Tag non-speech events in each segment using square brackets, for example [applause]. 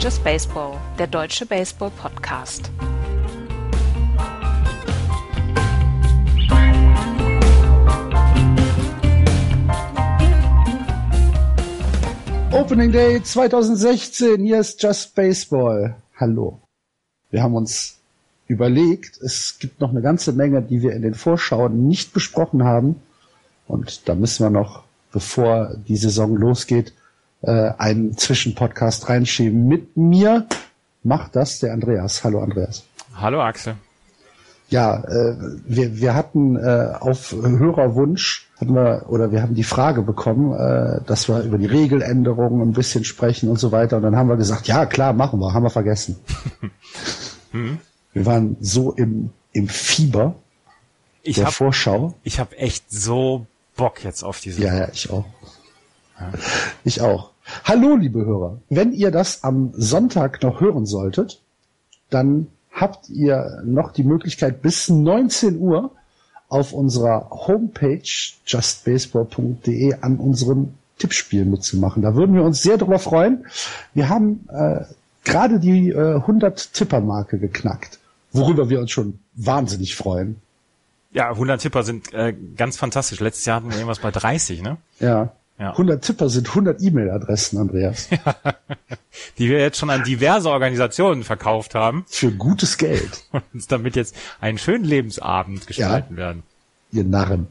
Just Baseball, der deutsche Baseball-Podcast. Opening Day 2016, hier ist Just Baseball. Hallo. Wir haben uns überlegt, es gibt noch eine ganze Menge, die wir in den Vorschauen nicht besprochen haben. Und da müssen wir noch, bevor die Saison losgeht, äh, einen Zwischenpodcast reinschieben. Mit mir macht das der Andreas. Hallo Andreas. Hallo Axel. Ja, äh, wir, wir hatten äh, auf Hörerwunsch hatten wir oder wir haben die Frage bekommen, äh, dass wir über die Regeländerungen ein bisschen sprechen und so weiter. Und dann haben wir gesagt, ja klar, machen wir, haben wir vergessen. mhm. [laughs] Wir waren so im, im Fieber ich der hab, Vorschau. Ich habe echt so Bock jetzt auf diese. Ja, ja, ich auch. Ja. Ich auch. Hallo, liebe Hörer. Wenn ihr das am Sonntag noch hören solltet, dann habt ihr noch die Möglichkeit bis 19 Uhr auf unserer Homepage justbaseball.de an unserem Tippspiel mitzumachen. Da würden wir uns sehr darüber freuen. Wir haben äh, gerade die äh, 100 Tipper-Marke geknackt, worüber wir uns schon wahnsinnig freuen. Ja, 100 Tipper sind äh, ganz fantastisch. Letztes Jahr hatten wir irgendwas bei 30, ne? Ja. Ja. 100 Tipper sind 100 E-Mail-Adressen, Andreas. [laughs] Ja, die wir jetzt schon an diverse Organisationen verkauft haben. Für gutes Geld. [laughs] Und uns damit jetzt einen schönen Lebensabend gestalten ja. werden. Ihr Narren.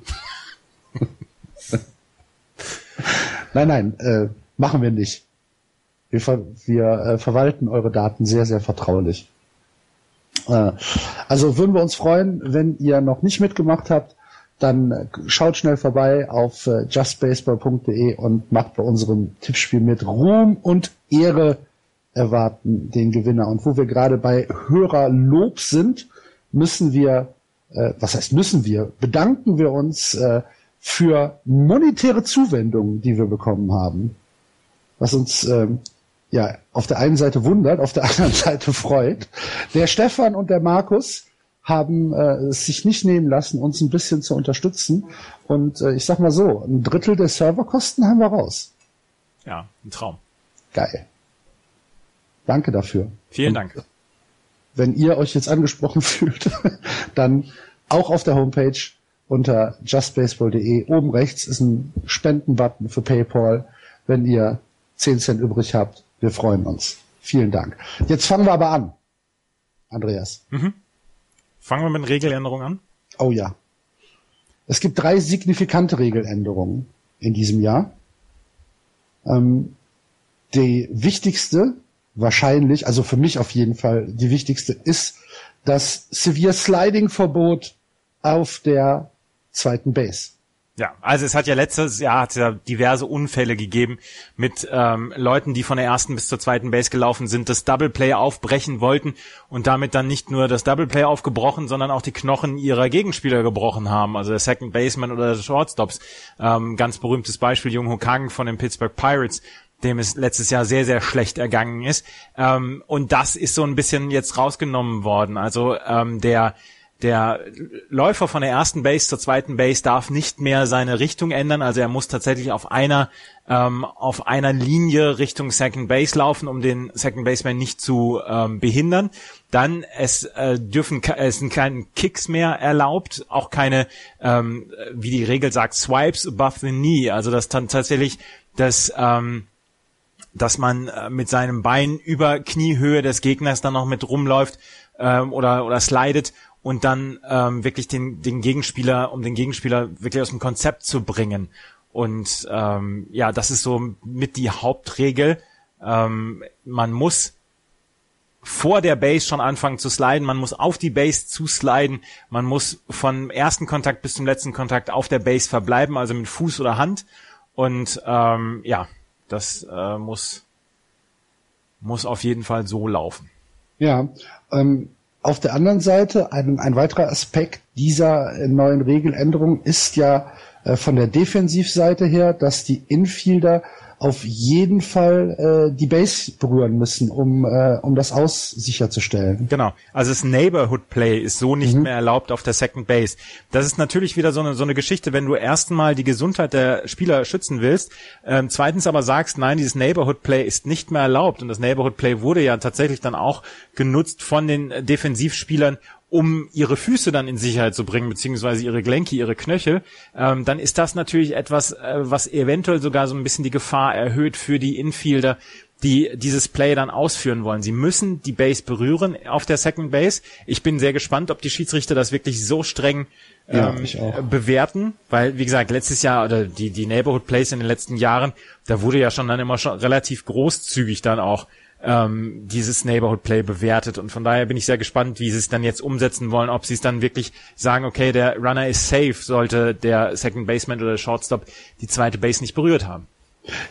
[laughs] nein, nein, äh, machen wir nicht. Wir, ver wir äh, verwalten eure Daten sehr, sehr vertraulich. Äh, also würden wir uns freuen, wenn ihr noch nicht mitgemacht habt, dann äh, schaut schnell vorbei auf äh, justbaseball.de und macht bei unserem Tippspiel mit. Ruhm und Ehre erwarten den Gewinner. Und wo wir gerade bei Hörerlob sind, müssen wir, äh, was heißt müssen wir, bedanken wir uns äh, für monetäre Zuwendungen, die wir bekommen haben. Was uns ähm, ja, auf der einen Seite wundert, auf der [laughs] anderen Seite freut. Der Stefan und der Markus haben äh, es sich nicht nehmen lassen, uns ein bisschen zu unterstützen. Und äh, ich sag mal so, ein Drittel der Serverkosten haben wir raus. Ja, ein Traum. Geil. Danke dafür. Vielen und Dank. Wenn ihr euch jetzt angesprochen [laughs] fühlt, dann auch auf der Homepage unter justbaseball.de oben rechts ist ein Spendenbutton für PayPal. Wenn ihr 10 Cent übrig habt, wir freuen uns. Vielen Dank. Jetzt fangen wir aber an. Andreas. Mhm. Fangen wir mit Regeländerungen an? Oh ja. Es gibt drei signifikante Regeländerungen in diesem Jahr. Ähm, die wichtigste, wahrscheinlich, also für mich auf jeden Fall, die wichtigste ist das Severe Sliding Verbot auf der zweiten Base. Ja, also es hat ja letztes Jahr hat ja diverse Unfälle gegeben mit ähm, Leuten, die von der ersten bis zur zweiten Base gelaufen sind, das Double Play aufbrechen wollten und damit dann nicht nur das Double Play aufgebrochen, sondern auch die Knochen ihrer Gegenspieler gebrochen haben, also der Second Baseman oder der Shortstops. Ähm, ganz berühmtes Beispiel Jung Ho Kang von den Pittsburgh Pirates, dem es letztes Jahr sehr, sehr schlecht ergangen ist. Ähm, und das ist so ein bisschen jetzt rausgenommen worden. Also ähm, der der Läufer von der ersten Base zur zweiten Base darf nicht mehr seine Richtung ändern, also er muss tatsächlich auf einer ähm, auf einer Linie Richtung Second Base laufen, um den Second Baseman nicht zu ähm, behindern. Dann es äh, dürfen es sind keine Kicks mehr erlaubt, auch keine ähm, wie die Regel sagt Swipes above the knee, also dass dann tatsächlich das ähm, dass man äh, mit seinem Bein über Kniehöhe des Gegners dann noch mit rumläuft ähm, oder oder slidet und dann ähm, wirklich den, den Gegenspieler, um den Gegenspieler wirklich aus dem Konzept zu bringen. Und ähm, ja, das ist so mit die Hauptregel. Ähm, man muss vor der Base schon anfangen zu sliden, man muss auf die Base zu sliden, man muss vom ersten Kontakt bis zum letzten Kontakt auf der Base verbleiben, also mit Fuß oder Hand. Und ähm, ja, das äh, muss, muss auf jeden Fall so laufen. Ja, ähm, auf der anderen Seite, ein, ein weiterer Aspekt dieser neuen Regeländerung ist ja äh, von der Defensivseite her, dass die Infielder auf jeden Fall äh, die Base berühren müssen, um, äh, um das aus sicherzustellen. Genau. Also das Neighborhood Play ist so nicht mhm. mehr erlaubt auf der Second Base. Das ist natürlich wieder so eine, so eine Geschichte, wenn du erstmal die Gesundheit der Spieler schützen willst, ähm, zweitens aber sagst, nein, dieses Neighborhood Play ist nicht mehr erlaubt und das Neighborhood Play wurde ja tatsächlich dann auch genutzt von den Defensivspielern, um ihre Füße dann in Sicherheit zu bringen, beziehungsweise ihre Gelenke, ihre Knöchel, ähm, dann ist das natürlich etwas, äh, was eventuell sogar so ein bisschen die Gefahr erhöht für die Infielder, die dieses Play dann ausführen wollen. Sie müssen die Base berühren auf der Second Base. Ich bin sehr gespannt, ob die Schiedsrichter das wirklich so streng ähm, ja, bewerten, weil wie gesagt letztes Jahr oder die die Neighborhood Plays in den letzten Jahren, da wurde ja schon dann immer schon relativ großzügig dann auch ähm, dieses Neighborhood Play bewertet. Und von daher bin ich sehr gespannt, wie sie es dann jetzt umsetzen wollen, ob sie es dann wirklich sagen, okay, der Runner ist safe, sollte der Second Baseman oder der Shortstop die zweite Base nicht berührt haben.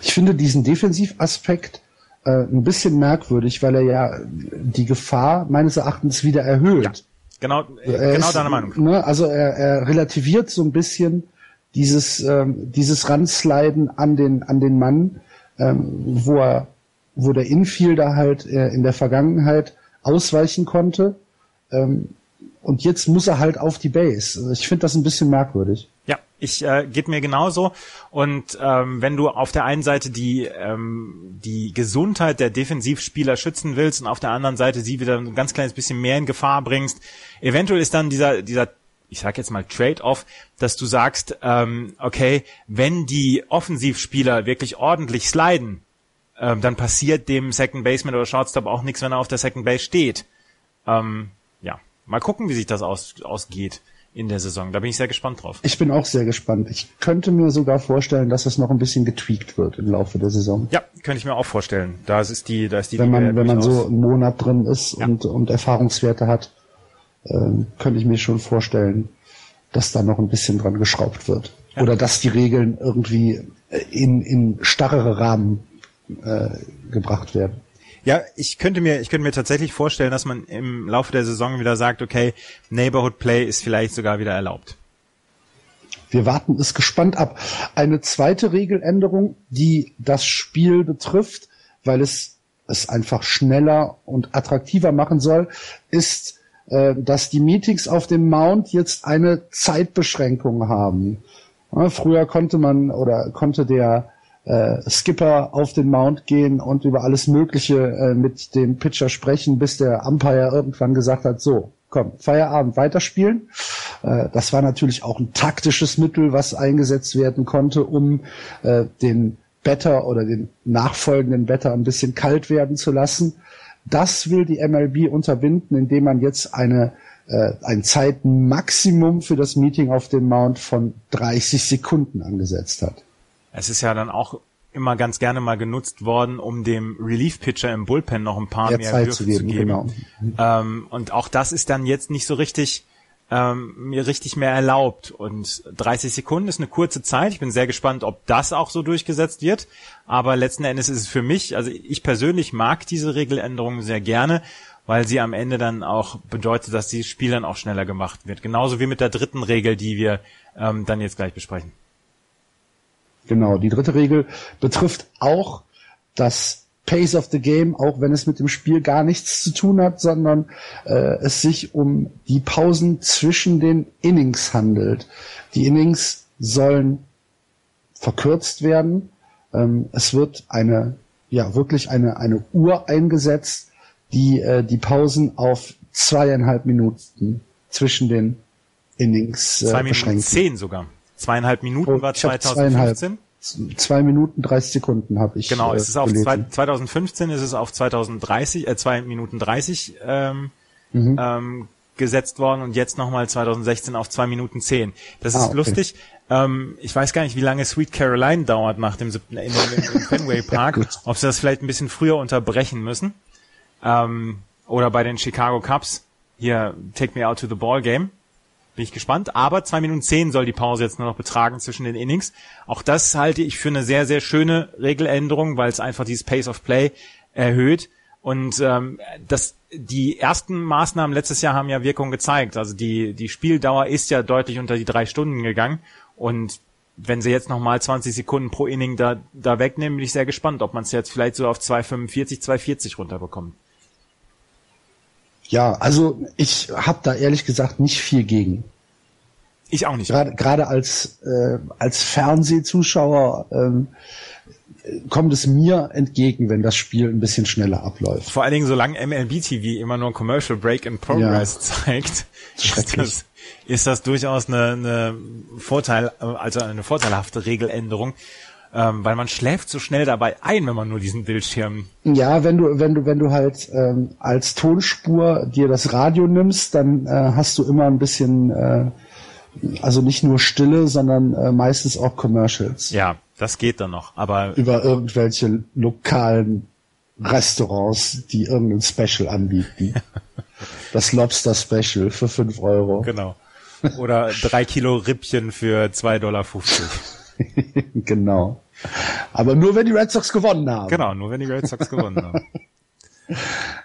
Ich finde diesen Defensivaspekt äh, ein bisschen merkwürdig, weil er ja die Gefahr meines Erachtens wieder erhöht. Ja, genau, äh, genau deine Meinung. Ne, also er, er relativiert so ein bisschen dieses ähm, dieses Ransliden an den an den Mann, ähm, wo er wo der Infielder halt äh, in der Vergangenheit ausweichen konnte. Ähm, und jetzt muss er halt auf die Base. Also ich finde das ein bisschen merkwürdig. Ja, ich äh, geht mir genauso. Und ähm, wenn du auf der einen Seite die ähm, die Gesundheit der Defensivspieler schützen willst und auf der anderen Seite sie wieder ein ganz kleines bisschen mehr in Gefahr bringst, eventuell ist dann dieser dieser ich sag jetzt mal Trade-off, dass du sagst, ähm, okay, wenn die Offensivspieler wirklich ordentlich sliden, ähm, dann passiert dem Second Baseman oder Shortstop auch nichts, wenn er auf der Second Base steht. Ähm, ja, mal gucken, wie sich das aus, ausgeht in der Saison. Da bin ich sehr gespannt drauf. Ich bin auch sehr gespannt. Ich könnte mir sogar vorstellen, dass es noch ein bisschen getweakt wird im Laufe der Saison. Ja, könnte ich mir auch vorstellen. Da ist die, da ist die. Wenn man, wenn man so einen Monat drin ist ja. und, und Erfahrungswerte hat, ähm, könnte ich mir schon vorstellen, dass da noch ein bisschen dran geschraubt wird. Ja. Oder dass die Regeln irgendwie in, in starrere Rahmen äh, gebracht werden. Ja, ich könnte mir, ich könnte mir tatsächlich vorstellen, dass man im Laufe der Saison wieder sagt, okay, Neighborhood Play ist vielleicht sogar wieder erlaubt. Wir warten es gespannt ab. Eine zweite Regeländerung, die das Spiel betrifft, weil es es einfach schneller und attraktiver machen soll, ist, äh, dass die Meetings auf dem Mount jetzt eine Zeitbeschränkung haben. Ja, früher konnte man oder konnte der äh, Skipper auf den Mount gehen und über alles Mögliche äh, mit dem Pitcher sprechen, bis der Umpire irgendwann gesagt hat, so, komm, Feierabend weiterspielen. Äh, das war natürlich auch ein taktisches Mittel, was eingesetzt werden konnte, um äh, den Better oder den nachfolgenden Better ein bisschen kalt werden zu lassen. Das will die MLB unterbinden, indem man jetzt eine äh, ein Zeitmaximum für das Meeting auf dem Mount von 30 Sekunden angesetzt hat. Es ist ja dann auch immer ganz gerne mal genutzt worden, um dem Relief-Pitcher im Bullpen noch ein paar mehr, mehr Würfe zu geben. Zu geben. Genau. Ähm, und auch das ist dann jetzt nicht so richtig ähm, mir richtig mehr erlaubt. Und 30 Sekunden ist eine kurze Zeit. Ich bin sehr gespannt, ob das auch so durchgesetzt wird. Aber letzten Endes ist es für mich, also ich persönlich mag diese Regeländerung sehr gerne, weil sie am Ende dann auch bedeutet, dass die Spiel dann auch schneller gemacht wird. Genauso wie mit der dritten Regel, die wir ähm, dann jetzt gleich besprechen. Genau, die dritte Regel betrifft auch das Pace of the Game, auch wenn es mit dem Spiel gar nichts zu tun hat, sondern äh, es sich um die Pausen zwischen den Innings handelt. Die Innings sollen verkürzt werden. Ähm, es wird eine, ja, wirklich eine, eine Uhr eingesetzt, die äh, die Pausen auf zweieinhalb Minuten zwischen den Innings äh, Zwei Minuten beschränken. Zehn sogar. Zweieinhalb Minuten oh, war 2015. Zwei Minuten 30 Sekunden habe ich. Genau, äh, es ist auf zwei, 2015 ist es auf 2030, äh, zwei Minuten 30 ähm, mhm. ähm, gesetzt worden und jetzt nochmal 2016 auf zwei Minuten 10. Das ist ah, okay. lustig. Ähm, ich weiß gar nicht, wie lange Sweet Caroline dauert nach dem siebten in, in, im Fenway [laughs] Park. ja, ob sie das vielleicht ein bisschen früher unterbrechen müssen. Ähm, oder bei den Chicago Cubs hier Take Me Out to the Ball Game. Bin ich gespannt. Aber zwei Minuten zehn soll die Pause jetzt nur noch betragen zwischen den Innings. Auch das halte ich für eine sehr, sehr schöne Regeländerung, weil es einfach dieses Pace of Play erhöht. Und ähm, das, die ersten Maßnahmen letztes Jahr haben ja Wirkung gezeigt. Also die, die Spieldauer ist ja deutlich unter die drei Stunden gegangen. Und wenn sie jetzt nochmal 20 Sekunden pro Inning da, da wegnehmen, bin ich sehr gespannt, ob man es jetzt vielleicht so auf 2,45, 2,40 runterbekommt. Ja, also ich habe da ehrlich gesagt nicht viel gegen. Ich auch nicht. Gerade, gerade als, äh, als Fernsehzuschauer ähm, kommt es mir entgegen, wenn das Spiel ein bisschen schneller abläuft. Vor allen Dingen, solange MLB TV immer nur Commercial Break in Progress ja. zeigt, ist das, ist das durchaus eine, eine Vorteil, also eine vorteilhafte Regeländerung. Ähm, weil man schläft so schnell dabei ein, wenn man nur diesen Bildschirm. Ja, wenn du, wenn du, wenn du halt ähm, als Tonspur dir das Radio nimmst, dann äh, hast du immer ein bisschen äh, also nicht nur Stille, sondern äh, meistens auch Commercials. Ja, das geht dann noch, aber über irgendwelche lokalen Restaurants, die irgendein Special anbieten. [laughs] das Lobster Special für fünf Euro. Genau. Oder drei Kilo Rippchen für zwei Dollar. fünfzig. [laughs] genau. Aber nur wenn die Red Sox gewonnen haben. Genau, nur wenn die Red Sox gewonnen haben. [laughs]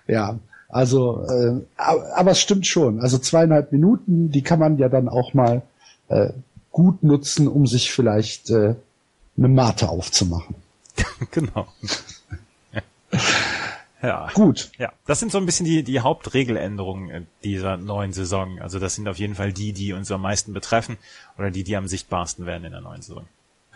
ja, also, äh, aber es stimmt schon. Also zweieinhalb Minuten, die kann man ja dann auch mal äh, gut nutzen, um sich vielleicht äh, eine Mate aufzumachen. [laughs] genau. [laughs] ja. Gut. Ja, das sind so ein bisschen die, die Hauptregeländerungen dieser neuen Saison. Also das sind auf jeden Fall die, die uns am meisten betreffen oder die, die am sichtbarsten werden in der neuen Saison.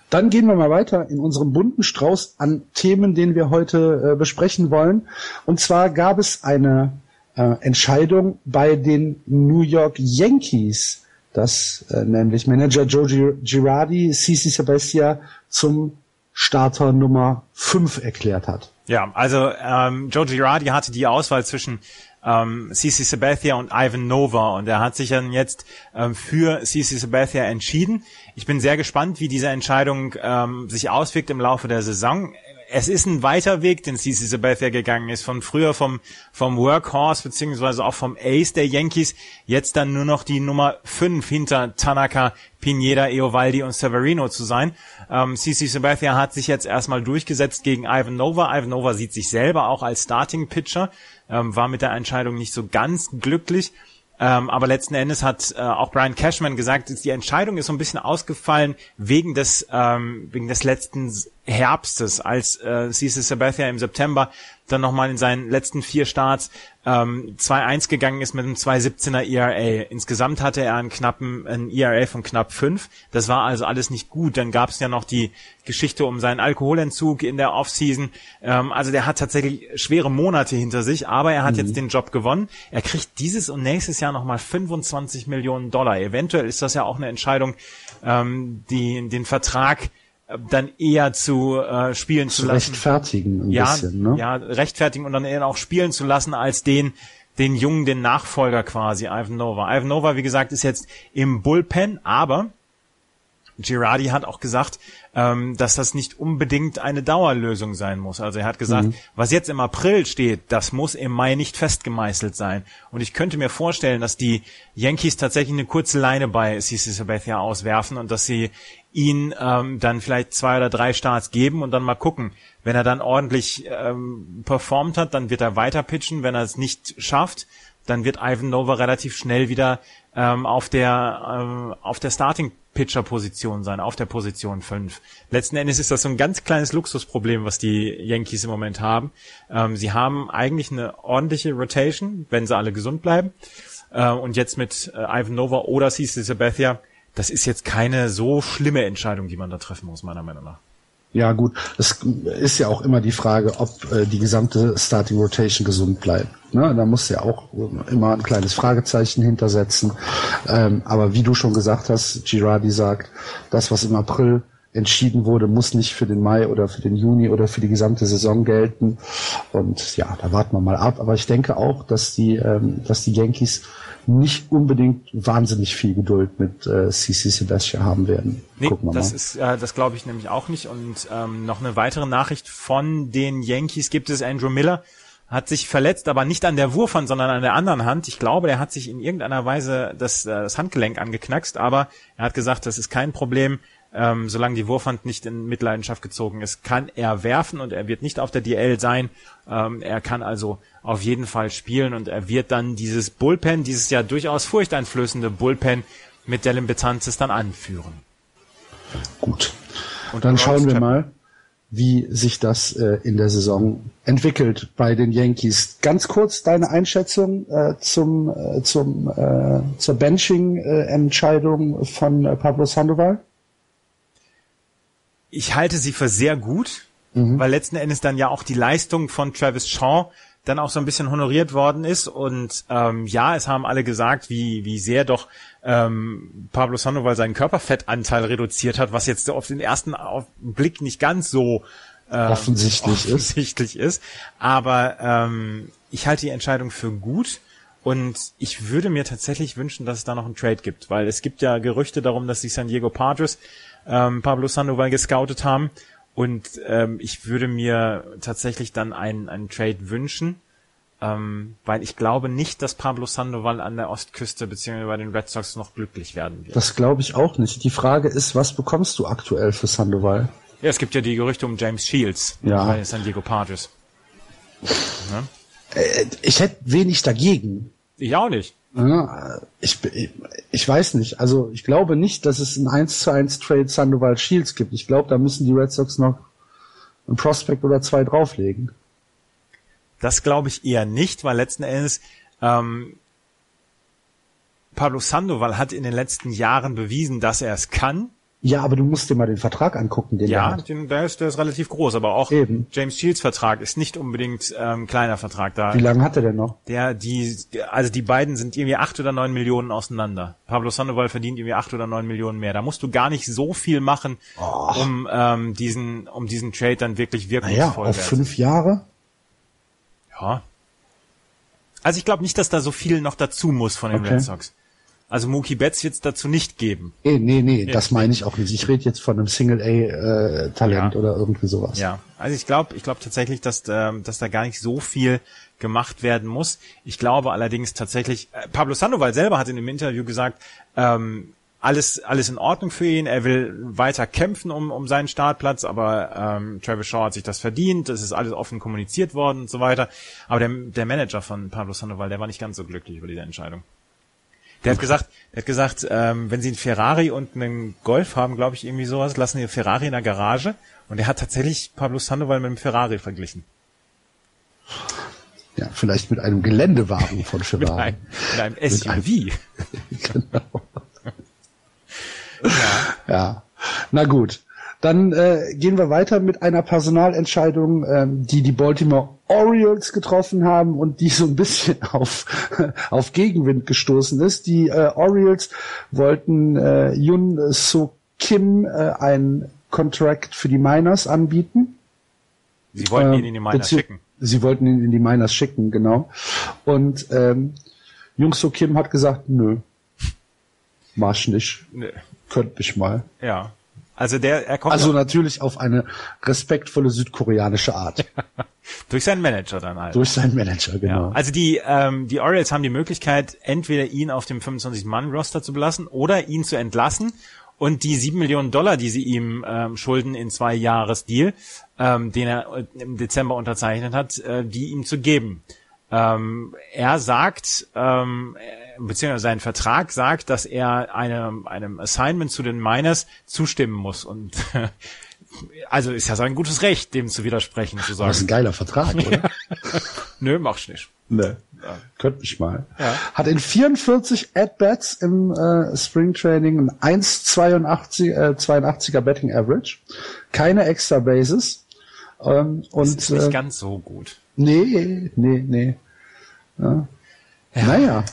Dann gehen wir mal weiter in unserem bunten Strauß an Themen, den wir heute äh, besprechen wollen. Und zwar gab es eine äh, Entscheidung bei den New York Yankees, dass äh, nämlich Manager Joe Girardi CC Sabathia zum Starter Nummer 5 erklärt hat. Ja, also ähm, Joe Girardi hatte die Auswahl zwischen ähm, CC Sabathia und Ivan Nova und er hat sich dann jetzt ähm, für CC Sabathia entschieden. Ich bin sehr gespannt, wie diese Entscheidung ähm, sich auswirkt im Laufe der Saison es ist ein weiter Weg, den CC Sabathia gegangen ist, von früher vom, vom Workhorse beziehungsweise auch vom Ace der Yankees, jetzt dann nur noch die Nummer 5 hinter Tanaka, Pineda, Eovaldi und Severino zu sein. Ähm, CC Sabathia hat sich jetzt erstmal durchgesetzt gegen Ivan Nova. Ivan Nova sieht sich selber auch als Starting Pitcher, ähm, war mit der Entscheidung nicht so ganz glücklich. Ähm, aber letzten Endes hat äh, auch Brian Cashman gesagt, die Entscheidung ist so ein bisschen ausgefallen wegen des ähm, wegen des letzten Herbstes, als äh, CC Sabathia im September dann nochmal in seinen letzten vier Starts ähm, 2-1 gegangen ist mit einem 2-17er ERA. Insgesamt hatte er einen knappen einen ERA von knapp 5. Das war also alles nicht gut. Dann gab es ja noch die Geschichte um seinen Alkoholentzug in der Offseason. Ähm, also der hat tatsächlich schwere Monate hinter sich, aber er hat mhm. jetzt den Job gewonnen. Er kriegt dieses und nächstes Jahr nochmal 25 Millionen Dollar. Eventuell ist das ja auch eine Entscheidung, ähm, die den Vertrag dann eher zu äh, spielen zu, zu lassen. Rechtfertigen ein ja, bisschen, ne? Ja, rechtfertigen und dann eher auch spielen zu lassen als den, den Jungen, den Nachfolger quasi, Ivan Nova. Ivan Nova, wie gesagt, ist jetzt im Bullpen, aber Girardi hat auch gesagt, ähm, dass das nicht unbedingt eine Dauerlösung sein muss. Also er hat gesagt, mhm. was jetzt im April steht, das muss im Mai nicht festgemeißelt sein. Und ich könnte mir vorstellen, dass die Yankees tatsächlich eine kurze Leine bei CC Sabathia auswerfen und dass sie ihn ähm, dann vielleicht zwei oder drei Starts geben und dann mal gucken. Wenn er dann ordentlich ähm, performt hat, dann wird er weiter pitchen. Wenn er es nicht schafft, dann wird Ivan Nova relativ schnell wieder ähm, auf der ähm, auf der Starting Pitcher Position sein, auf der Position 5. Letzten Endes ist das so ein ganz kleines Luxusproblem, was die Yankees im Moment haben. Ähm, sie haben eigentlich eine ordentliche Rotation, wenn sie alle gesund bleiben. Äh, und jetzt mit äh, Ivan Nova oder CC Sabathia, das ist jetzt keine so schlimme Entscheidung, die man da treffen muss, meiner Meinung nach. Ja, gut. Es ist ja auch immer die Frage, ob äh, die gesamte Starting Rotation gesund bleibt. Ne? Da muss ja auch immer ein kleines Fragezeichen hintersetzen. Ähm, aber wie du schon gesagt hast, Girardi sagt, das, was im April entschieden wurde, muss nicht für den Mai oder für den Juni oder für die gesamte Saison gelten. Und ja, da warten wir mal ab. Aber ich denke auch, dass die, ähm, dass die Yankees nicht unbedingt wahnsinnig viel Geduld mit äh, CC Sebastian haben werden. Nee, Gucken wir das mal. ist, äh, das glaube ich nämlich auch nicht. Und ähm, noch eine weitere Nachricht von den Yankees gibt es. Andrew Miller hat sich verletzt, aber nicht an der Wurfhand, sondern an der anderen Hand. Ich glaube, er hat sich in irgendeiner Weise das, äh, das Handgelenk angeknackst, aber er hat gesagt, das ist kein Problem. Ähm, solange die Wurfhand nicht in Mitleidenschaft gezogen ist, kann er werfen und er wird nicht auf der DL sein. Ähm, er kann also auf jeden Fall spielen und er wird dann dieses Bullpen, dieses ja durchaus furchteinflößende Bullpen mit Dylan Betances dann anführen. Gut. Und dann schauen wir mal, wie sich das äh, in der Saison entwickelt bei den Yankees. Ganz kurz deine Einschätzung äh, zum, äh, zum, äh, zur Benching-Entscheidung von äh, Pablo Sandoval? Ich halte sie für sehr gut, mhm. weil letzten Endes dann ja auch die Leistung von Travis Shaw dann auch so ein bisschen honoriert worden ist. Und ähm, ja, es haben alle gesagt, wie, wie sehr doch ähm, Pablo Sandoval seinen Körperfettanteil reduziert hat, was jetzt auf den ersten Blick nicht ganz so ähm, offensichtlich, offensichtlich ist. ist. Aber ähm, ich halte die Entscheidung für gut. Und ich würde mir tatsächlich wünschen, dass es da noch einen Trade gibt, weil es gibt ja Gerüchte darum, dass die San Diego Padres ähm, Pablo Sandoval gescoutet haben. Und ähm, ich würde mir tatsächlich dann einen, einen Trade wünschen, ähm, weil ich glaube nicht, dass Pablo Sandoval an der Ostküste beziehungsweise bei den Red Sox noch glücklich werden wird. Das glaube ich auch nicht. Die Frage ist, was bekommst du aktuell für Sandoval? Ja, es gibt ja die Gerüchte um James Shields ja. bei San Diego Padres. Äh, ich hätte wenig dagegen. Ich auch nicht. Ja, ich, ich weiß nicht. Also ich glaube nicht, dass es ein 1 zu 1 Trade Sandoval Shields gibt. Ich glaube, da müssen die Red Sox noch ein Prospect oder zwei drauflegen. Das glaube ich eher nicht, weil letzten Endes ähm, Pablo Sandoval hat in den letzten Jahren bewiesen, dass er es kann. Ja, aber du musst dir mal den Vertrag angucken, den ja, er hat. Ja, der ist, der ist relativ groß, aber auch Eben. James Shields Vertrag ist nicht unbedingt ähm, kleiner Vertrag da. Wie lange hat er denn noch? Der, die, also die beiden sind irgendwie acht oder neun Millionen auseinander. Pablo Sandoval verdient irgendwie acht oder neun Millionen mehr. Da musst du gar nicht so viel machen, oh. um ähm, diesen, um diesen Trade dann wirklich wirkungsvoll naja, auf fünf Jahre? Ja. Also ich glaube nicht, dass da so viel noch dazu muss von den okay. Red Sox. Also Mookie Betts wird es dazu nicht geben. Nee, nee, nee, das meine ich auch nicht. Ich rede jetzt von einem Single-A-Talent äh, ja. oder irgendwie sowas. Ja, also ich glaube ich glaube tatsächlich, dass, ähm, dass da gar nicht so viel gemacht werden muss. Ich glaube allerdings tatsächlich, äh, Pablo Sandoval selber hat in dem Interview gesagt, ähm, alles, alles in Ordnung für ihn. Er will weiter kämpfen um, um seinen Startplatz, aber ähm, Travis Shaw hat sich das verdient. Das ist alles offen kommuniziert worden und so weiter. Aber der, der Manager von Pablo Sandoval, der war nicht ganz so glücklich über diese Entscheidung. Der hat gesagt, der hat gesagt, ähm, wenn sie einen Ferrari und einen Golf haben, glaube ich, irgendwie sowas, lassen die Ferrari in der Garage. Und er hat tatsächlich Pablo Sandoval mit einem Ferrari verglichen. Ja, vielleicht mit einem Geländewagen von [laughs] Ferrari. mit, einem, mit einem SUV. [laughs] genau. Ja. ja. Na gut. Dann äh, gehen wir weiter mit einer Personalentscheidung, ähm, die die Baltimore Orioles getroffen haben und die so ein bisschen [laughs] auf, auf Gegenwind gestoßen ist. Die äh, Orioles wollten äh, Yun So Kim äh, ein Contract für die Miners anbieten. Sie wollten ihn in die Miners schicken. Sie wollten ihn in die Miners schicken, genau. Und ähm, Jung So Kim hat gesagt, nö, mach nicht. Nee. Könnte ich mal. Ja. Also der, er kommt. Also natürlich auf eine respektvolle südkoreanische Art. [laughs] Durch seinen Manager dann halt. Durch seinen Manager, genau. Ja. Also die, ähm, die Orioles haben die Möglichkeit, entweder ihn auf dem 25-Mann-Roster zu belassen oder ihn zu entlassen und die sieben Millionen Dollar, die sie ihm ähm, schulden in zwei Jahres Deal, ähm, den er im Dezember unterzeichnet hat, äh, die ihm zu geben. Ähm, er sagt, ähm, beziehungsweise sein Vertrag sagt, dass er einem, einem Assignment zu den Miners zustimmen muss und [laughs] also ist ja sein gutes Recht, dem zu widersprechen, zu sagen. Das ist ein geiler Vertrag, oder? [laughs] Nö, mach's nicht. Ne. Ja. Könnte ich mal. Ja. Hat in 44 At-Bats im äh, Spring Training ein 1,82 äh, 82er Betting Average. Keine extra Bases. Ähm, das und, ist nicht äh, ganz so gut. Nee, nee, nee. Ja. ja. Naja.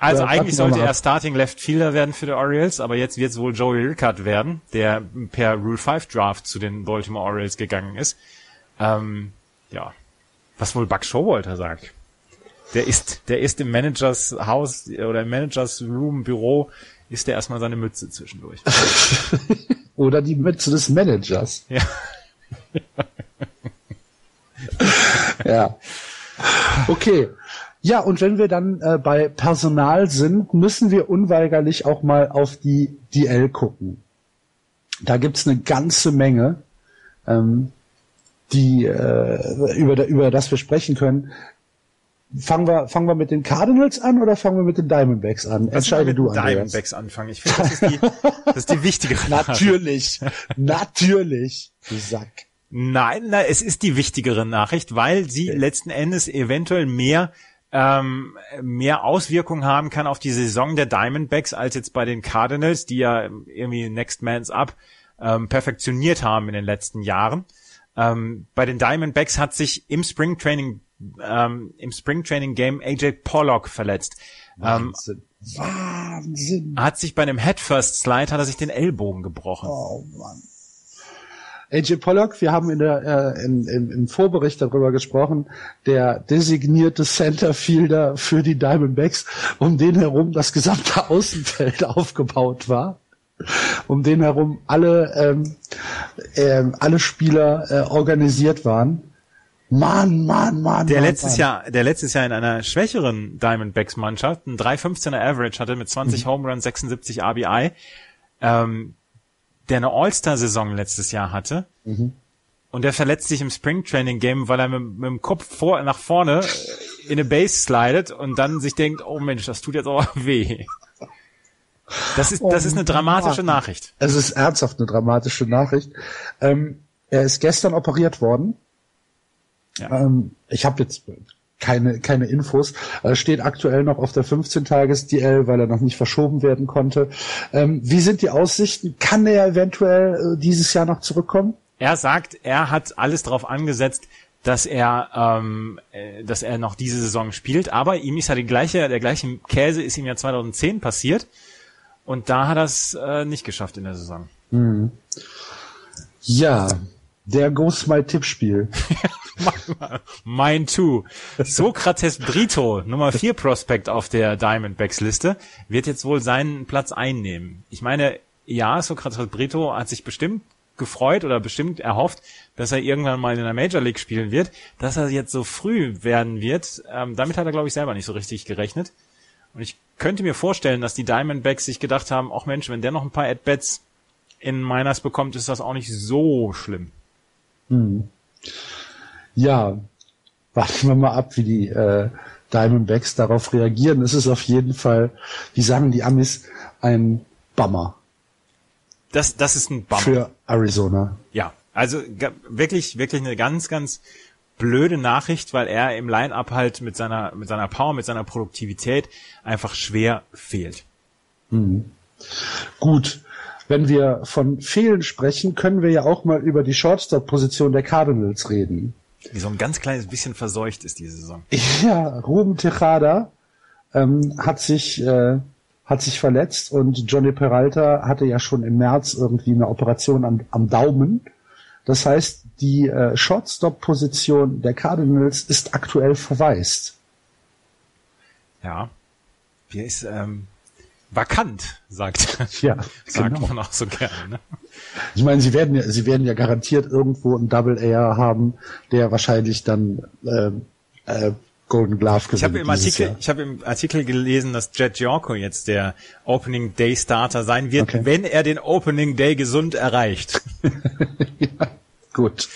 Also eigentlich sollte er Starting Left Fielder werden für die Orioles, aber jetzt wird es wohl Joey Rickard werden, der per Rule 5 Draft zu den Baltimore Orioles gegangen ist. Ähm, ja. Was wohl Buck Showalter sagt. Der ist, der ist im Managers Haus oder im Managers Room Büro, ist der erstmal seine Mütze zwischendurch. [laughs] oder die Mütze des Managers. Ja. [laughs] ja. Okay. Ja, und wenn wir dann äh, bei Personal sind, müssen wir unweigerlich auch mal auf die DL gucken. Da gibt's eine ganze Menge, ähm, die äh, über, über das wir sprechen können. fangen wir, fangen wir mit den Cardinals an oder fangen wir mit den Diamondbacks an? Lass Entscheide du, mit den Andreas. Diamondbacks anfangen. Ich finde, das ist die, das ist die wichtigere [laughs] Natürlich, natürlich, du Sack. Nein, nein, es ist die wichtigere Nachricht, weil sie letzten Endes eventuell mehr ähm, mehr Auswirkungen haben kann auf die Saison der Diamondbacks als jetzt bei den Cardinals, die ja irgendwie Next Man's Up ähm, perfektioniert haben in den letzten Jahren. Ähm, bei den Diamondbacks hat sich im Spring Training ähm, im Spring Training Game AJ Pollock verletzt. Ähm, Wahnsinn. Wahnsinn. hat sich bei einem Head First Slide hat er sich den Ellbogen gebrochen. Oh Mann. AJ Pollock, wir haben in der, äh, in, im, im Vorbericht darüber gesprochen, der designierte Centerfielder für die Diamondbacks, um den herum das gesamte [laughs] Außenfeld aufgebaut war. Um den herum alle, ähm, ähm, alle Spieler äh, organisiert waren. Mann, Mann, Mann. Der Mann, letztes Mann. Jahr, der letztes Jahr in einer schwächeren Diamondbacks Mannschaft einen 3,15er Average hatte mit 20 Home Runs, 76 RBI, ähm, der eine All-Star-Saison letztes Jahr hatte. Und der verletzt sich im Spring Training Game, weil er mit, mit dem Kopf vor, nach vorne in eine Base slidet und dann sich denkt, oh Mensch, das tut jetzt aber [laughs] weh. Das ist, das ist eine dramatische Nachricht. Es ist ernsthaft eine dramatische Nachricht. Ähm, er ist gestern operiert worden. Ja. Ähm, ich habe jetzt keine, keine Infos. Er steht aktuell noch auf der 15-Tages-DL, weil er noch nicht verschoben werden konnte. Ähm, wie sind die Aussichten? Kann er eventuell äh, dieses Jahr noch zurückkommen? Er sagt, er hat alles darauf angesetzt, dass er, ähm, äh, dass er noch diese Saison spielt. Aber ihm ist ja die gleiche, der gleiche Käse ist ihm ja 2010 passiert. Und da hat er es äh, nicht geschafft in der Saison. Ja, der Ghost My Tippspiel. [laughs] Mein Two. Sokrates Brito, Nummer 4 Prospect auf der Diamondbacks Liste, wird jetzt wohl seinen Platz einnehmen. Ich meine, ja, Sokrates Brito hat sich bestimmt gefreut oder bestimmt erhofft, dass er irgendwann mal in der Major League spielen wird. Dass er jetzt so früh werden wird, ähm, damit hat er, glaube ich, selber nicht so richtig gerechnet. Und ich könnte mir vorstellen, dass die Diamondbacks sich gedacht haben, ach Mensch, wenn der noch ein paar At-Bats in Miners bekommt, ist das auch nicht so schlimm. Ja, warten wir mal ab, wie die äh, Diamondbacks darauf reagieren. Es ist auf jeden Fall, wie sagen die Amis, ein Bummer Das, das ist ein Bummer. für Arizona. Ja, also wirklich, wirklich eine ganz, ganz blöde Nachricht, weil er im Line-Up halt mit seiner, mit seiner Power, mit seiner Produktivität einfach schwer fehlt. Gut, wenn wir von Fehlen sprechen, können wir ja auch mal über die Shortstop-Position der Cardinals reden. Wie so ein ganz kleines bisschen verseucht ist diese Saison. [laughs] Ja, Ruben Tejada ähm, hat sich äh, hat sich verletzt und Johnny Peralta hatte ja schon im März irgendwie eine Operation am, am Daumen. Das heißt, die äh, Shortstop-Position der Cardinals ist aktuell verwaist. Ja. Wie ist, ähm, vakant, sagt, Ja, [laughs] sagt genau. man auch so gerne. Ne? Ich meine, sie werden ja, sie werden ja garantiert irgendwo einen Double A haben, der wahrscheinlich dann äh, äh, Golden Glove gewinnt. Ich habe im Artikel, Jahr. ich habe im Artikel gelesen, dass Jet Giorco jetzt der Opening Day Starter sein wird, Okay. wenn er den Opening Day gesund erreicht. [laughs] Gut.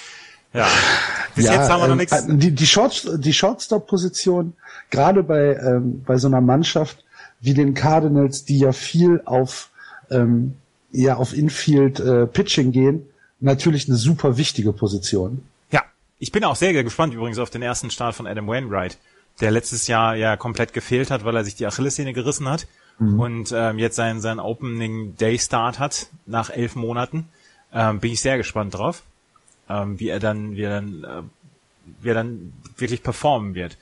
Ja. Bis jetzt haben wir noch ähm, nichts. Die, die, Short, die Shortstop-Position, gerade bei, ähm, bei so einer Mannschaft wie den Cardinals, die ja viel auf, ähm, ja, auf Infield äh, Pitching gehen, natürlich eine super wichtige Position. Ja, ich bin auch sehr gespannt übrigens auf den ersten Start von Adam Wainwright, der letztes Jahr ja komplett gefehlt hat, weil er sich die Achillessehne gerissen hat und ähm, jetzt seinen, seinen Opening Day Start hat nach elf Monaten. Ähm, bin ich sehr gespannt drauf, ähm, wie er dann, wie er dann, äh, wie er dann wirklich performen wird.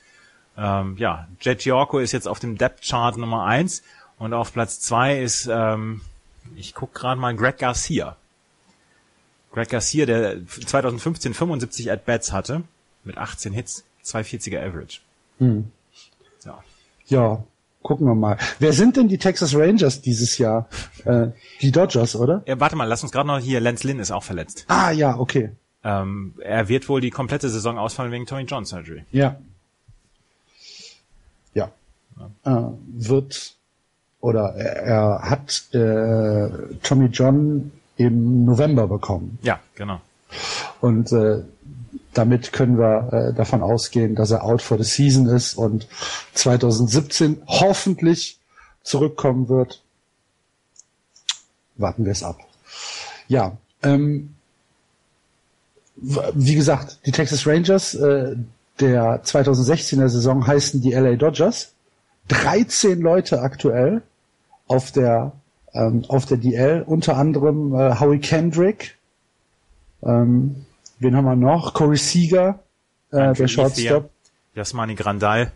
Ähm, ja, Jet Giorco ist jetzt auf dem Depth Chart Nummer eins und auf Platz zwei ist, ähm, ich guck gerade mal, Greg Garcia. Greg Garcia, der 2015 75 At-Bats hatte, mit 18 Hits, 240er Average. Ja. Ja, gucken wir mal. Wer sind denn die Texas Rangers dieses Jahr? [laughs] Äh, die Dodgers, oder? ja. Warte mal, lass uns gerade noch hier, Lance Lynn ist auch verletzt. Ah, ja, okay. Ähm, er wird wohl die komplette Saison ausfallen wegen Tony John Surgery. Ja. Ja. Äh, wird oder er, er hat äh, Tommy John im November bekommen. Ja, genau. Und äh, damit können wir äh, davon ausgehen, dass er out for the season ist und 2017 hoffentlich zurückkommen wird. Warten wir es ab. Ja, ähm, wie gesagt, die Texas Rangers äh, der 2016er Saison heißen die LA Dodgers. 13 Leute aktuell auf der ähm, auf der DL, unter anderem äh, Howie Kendrick. Ähm, wen haben wir noch? Corey Seager, äh, der Shortstop. Jasmani Grandal.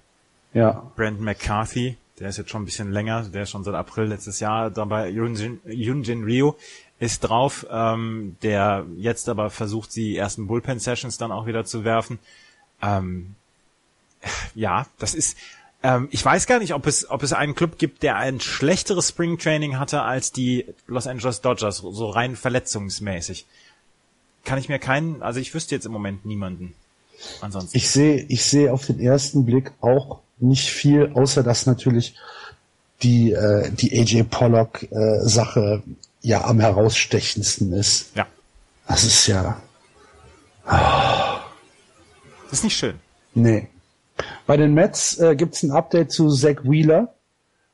Ja. Brandon McCarthy, der ist jetzt schon ein bisschen länger, der ist schon seit April letztes Jahr dabei. Yunjin, Yunjin Rio ist drauf, ähm, der jetzt aber versucht, die ersten Bullpen-Sessions dann auch wieder zu werfen. Ähm, ja, das ist, ähm, ich weiß gar nicht, ob es, ob es einen Club gibt, der ein schlechteres Spring Training hatte als die Los Angeles Dodgers, so rein verletzungsmäßig. Kann ich mir keinen, also ich wüsste jetzt im Moment niemanden. Ansonsten. Ich sehe, ich sehe auf den ersten Blick auch nicht viel, außer dass natürlich die, äh, die AJ Pollock äh, Sache ja am herausstechendsten ist. Ja. Das ist ja. Oh. Das ist nicht schön. Nee. Bei den Mets äh, gibt es ein Update zu Zach Wheeler.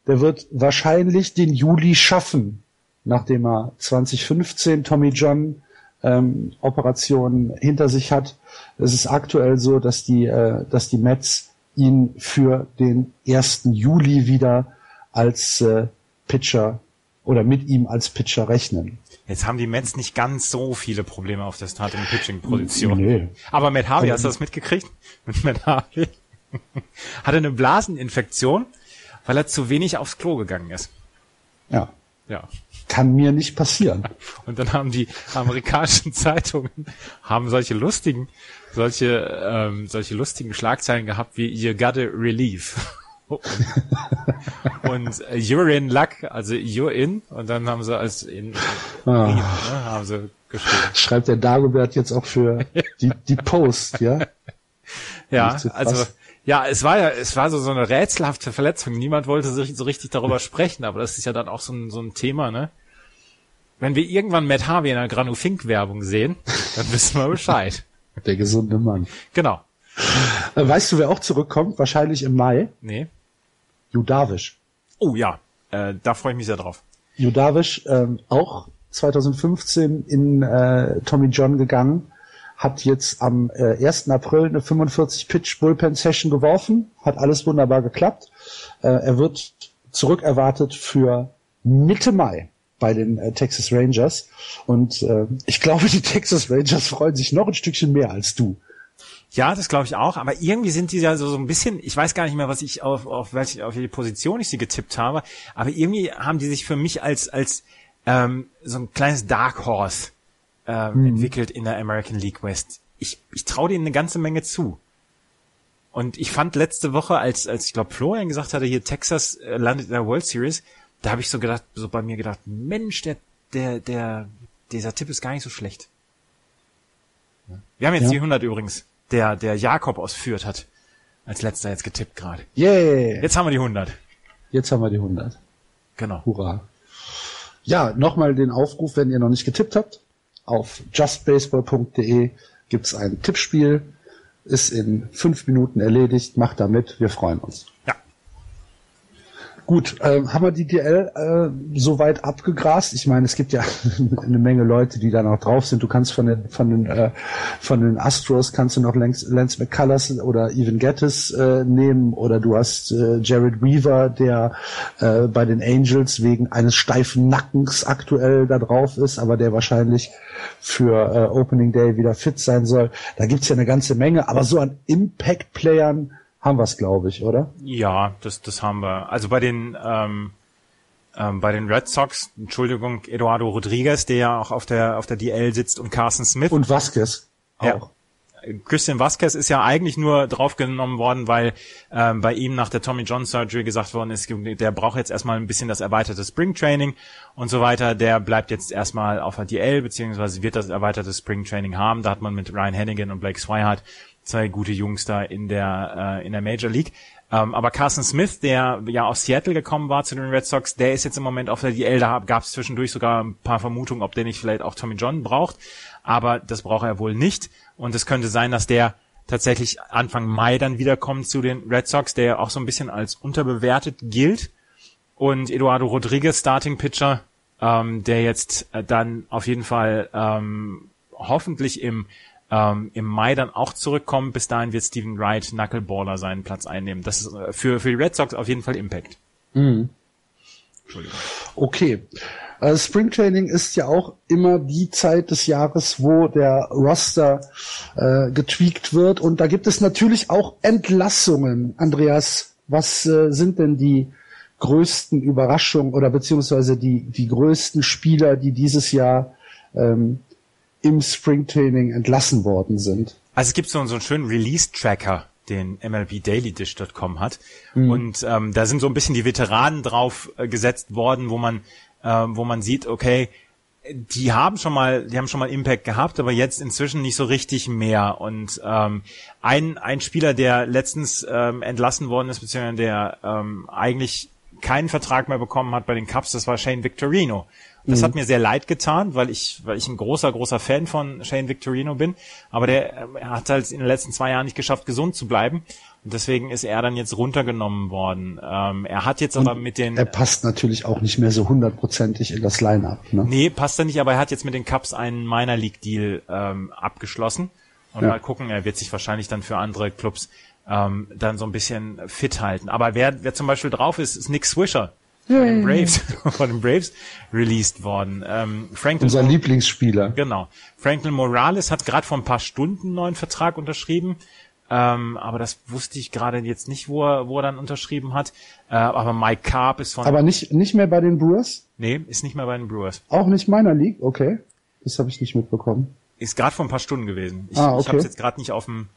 Der wird wahrscheinlich den Juli schaffen, nachdem er 2015 Tommy John ähm, Operationen hinter sich hat. Es ist aktuell so, dass die, äh, dass die Mets ihn für den 1. Juli wieder als äh, Pitcher oder mit ihm als Pitcher rechnen. Jetzt haben die Mets nicht ganz so viele Probleme auf der Starting-Pitching-Position. Nee. Aber Matt Harvey, hast du das mitgekriegt? [laughs] Mit Matt Harvey? [laughs] Hatte eine Blaseninfektion, weil er zu wenig aufs Klo gegangen ist. Ja. Ja. Kann mir nicht passieren. [laughs] Und dann haben die amerikanischen Zeitungen haben solche lustigen, solche, ähm, solche lustigen Schlagzeilen gehabt wie You got a relief. [laughs] und äh, you're in luck, also you're in, und dann haben sie als in, ah. in ne, haben sie geschrieben. Schreibt der Dagobert jetzt auch für die, die Post, ja? Ja, also ja, es war ja, es war so, so eine rätselhafte Verletzung. Niemand wollte so richtig darüber sprechen, aber das ist ja dann auch so ein, so ein Thema, ne? Wenn wir irgendwann Matt Harvey in einer Granu Fink Werbung sehen, dann wissen wir Bescheid. Der gesunde Mann. Genau. Äh, weißt du, wer auch zurückkommt? Wahrscheinlich im Mai. Nee. Judavisch. Oh ja, äh, da freue ich mich sehr drauf. Judavisch, ähm, auch 2015 in äh, Tommy John gegangen, hat jetzt am äh, 1. April eine 45 Pitch Bullpen Session geworfen, hat alles wunderbar geklappt. Äh, er wird zurückerwartet für Mitte Mai bei den äh, Texas Rangers und äh, ich glaube, die Texas Rangers freuen sich noch ein Stückchen mehr als du. Ja, das glaube ich auch, aber irgendwie sind die ja so, so ein bisschen, ich weiß gar nicht mehr, was ich auf, auf welche, auf welche Position ich sie getippt habe, aber irgendwie haben die sich für mich als, als ähm, so ein kleines Dark Horse ähm, mhm. entwickelt in der American League West. Ich, ich traue denen eine ganze Menge zu. Und ich fand letzte Woche, als, als ich glaube Florian gesagt hatte, hier Texas äh, landet in der World Series, da habe ich so gedacht, so bei mir gedacht, Mensch, der, der, der, dieser Tipp ist gar nicht so schlecht. Wir haben jetzt ja. die 100 übrigens der, der Jakob aus Fürth hat als letzter jetzt getippt gerade. Yeah. Jetzt haben wir die 100. Jetzt haben wir die 100. Genau. Hurra. Ja, nochmal den Aufruf, wenn ihr noch nicht getippt habt. Auf justbaseball.de gibt's ein Tippspiel. Ist in fünf Minuten erledigt. Macht damit. Wir freuen uns. Ja. Gut, äh, haben wir die DL äh, soweit abgegrast? Ich meine, es gibt ja [laughs] eine Menge Leute, die da noch drauf sind. Du kannst von den von den äh, von den Astros kannst du noch Lance, Lance McCullers oder Evan Gettis äh, nehmen oder du hast äh, Jared Weaver, der äh, bei den Angels wegen eines steifen Nackens aktuell da drauf ist, aber der wahrscheinlich für äh, Opening Day wieder fit sein soll. Da gibt's ja eine ganze Menge, aber so an Impact-Playern haben wir es, glaube ich, oder? Ja, das, das haben wir. Also bei den ähm, ähm, bei den Red Sox, Entschuldigung, Eduardo Rodriguez, der ja auch auf der auf der DL sitzt und Carson Smith und Vasquez auch. Ja. Christian Vasquez ist ja eigentlich nur draufgenommen worden, weil ähm, bei ihm nach der Tommy John Surgery gesagt worden ist, der braucht jetzt erstmal ein bisschen das erweiterte Spring Training und so weiter. Der bleibt jetzt erstmal auf der DL, beziehungsweise wird das erweiterte Spring Training haben. Da hat man mit Ryan Hennigan und Blake Swihart zwei gute Jungs da in der äh, in der Major League. Ähm, aber Carson Smith, der ja aus Seattle gekommen war zu den Red Sox, der ist jetzt im Moment auf der DL. Da gab es zwischendurch sogar ein paar Vermutungen, ob der nicht vielleicht auch Tommy John braucht. aber das braucht er wohl nicht. Und es könnte sein, dass der tatsächlich Anfang Mai dann wiederkommt zu den Red Sox, der ja auch so ein bisschen als unterbewertet gilt. Und Eduardo Rodriguez, Starting Pitcher, ähm, der jetzt äh, dann auf jeden Fall ähm, hoffentlich im ähm, im Mai dann auch zurückkommt. Bis dahin wird Steven Wright Knuckleballer seinen Platz einnehmen. Das ist äh, für, für die Red Sox auf jeden Fall Impact. Mhm. Okay. Äh, Spring Training ist ja auch immer die Zeit des Jahres, wo der Roster äh, getweakt wird. Und da gibt es natürlich auch Entlassungen. Andreas, was äh, sind denn die größten Überraschungen oder beziehungsweise die, die größten Spieler, die dieses Jahr ähm, im Spring Training entlassen worden sind? Also es gibt so, so einen schönen Release-Tracker, den MLBDailyDish.com hat. Mhm. Und ähm, da sind so ein bisschen die Veteranen drauf äh, gesetzt worden, wo man äh, wo man sieht, okay, die haben schon mal, die haben schon mal Impact gehabt, aber jetzt inzwischen nicht so richtig mehr. Und ähm, ein ein Spieler, der letztens ähm, entlassen worden ist, beziehungsweise der ähm, eigentlich keinen Vertrag mehr bekommen hat bei den Cubs, das war Shane Victorino. Das mhm. hat mir sehr leid getan, weil ich, weil ich ein großer, großer Fan von Shane Victorino bin. Aber der er hat halt in den letzten zwei Jahren nicht geschafft, gesund zu bleiben. Und deswegen ist er dann jetzt runtergenommen worden. Ähm, er hat jetzt Und aber mit den. Er passt natürlich auch nicht mehr so hundertprozentig in das Line-up. Ne? Nee, passt er nicht, aber er hat jetzt mit den Cubs einen Minor League Deal ähm, abgeschlossen. Und ja. mal gucken, er wird sich wahrscheinlich dann für andere Clubs ähm, dann so ein bisschen fit halten. Aber wer, wer zum Beispiel drauf ist, ist Nick Swisher von den Braves, [laughs] von den Braves released worden. Ähm, Franklin Unser Lieblingsspieler. Genau. Franklin Morales hat gerade vor ein paar Stunden einen neuen Vertrag unterschrieben. Ähm, aber das wusste ich gerade jetzt nicht, wo er, wo er dann unterschrieben hat. Äh, aber Mike Carp ist von. Aber nicht, nicht mehr bei den Brewers? Nee, ist nicht mehr bei den Brewers. Auch nicht meiner League? Okay. Das habe ich nicht mitbekommen. Ist gerade vor ein paar Stunden gewesen. Ich, ah, okay. ich habe es jetzt gerade nicht auf dem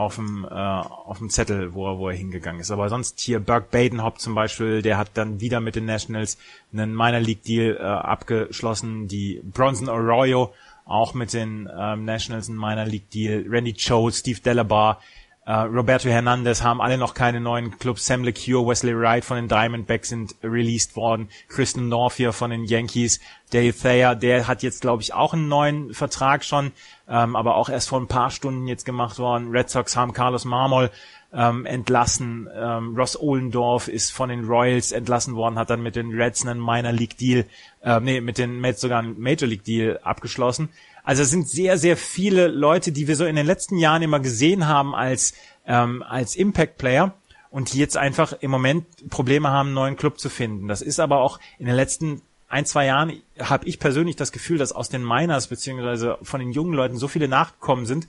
auf dem, äh, auf dem Zettel, wo er, wo er hingegangen ist. Aber sonst hier Burke Badenhop zum Beispiel, der hat dann wieder mit den Nationals einen Minor League Deal äh, abgeschlossen. Die Bronson Arroyo auch mit den ähm, Nationals einen Minor League Deal. Randy Cho, Steve Delabar, äh, Roberto Hernandez haben alle noch keine neuen Clubs. Sam LeCure, Wesley Wright von den Diamondbacks sind released worden. Kristen North hier von den Yankees. Dave Thayer, der hat jetzt, glaube ich, auch einen neuen Vertrag schon, ähm, aber auch erst vor ein paar Stunden jetzt gemacht worden. Red Sox haben Carlos Marmol ähm, entlassen. Ähm, Ross Ohlendorf ist von den Royals entlassen worden, hat dann mit den Reds einen Minor League Deal, äh, nee, mit den Mets sogar einen Major League Deal abgeschlossen. Also es sind sehr, sehr viele Leute, die wir so in den letzten Jahren immer gesehen haben als, ähm, als Impact-Player und die jetzt einfach im Moment Probleme haben, einen neuen Club zu finden. Das ist aber auch in den letzten ein, zwei Jahren habe ich persönlich das Gefühl, dass aus den Miners beziehungsweise von den jungen Leuten so viele nachgekommen sind,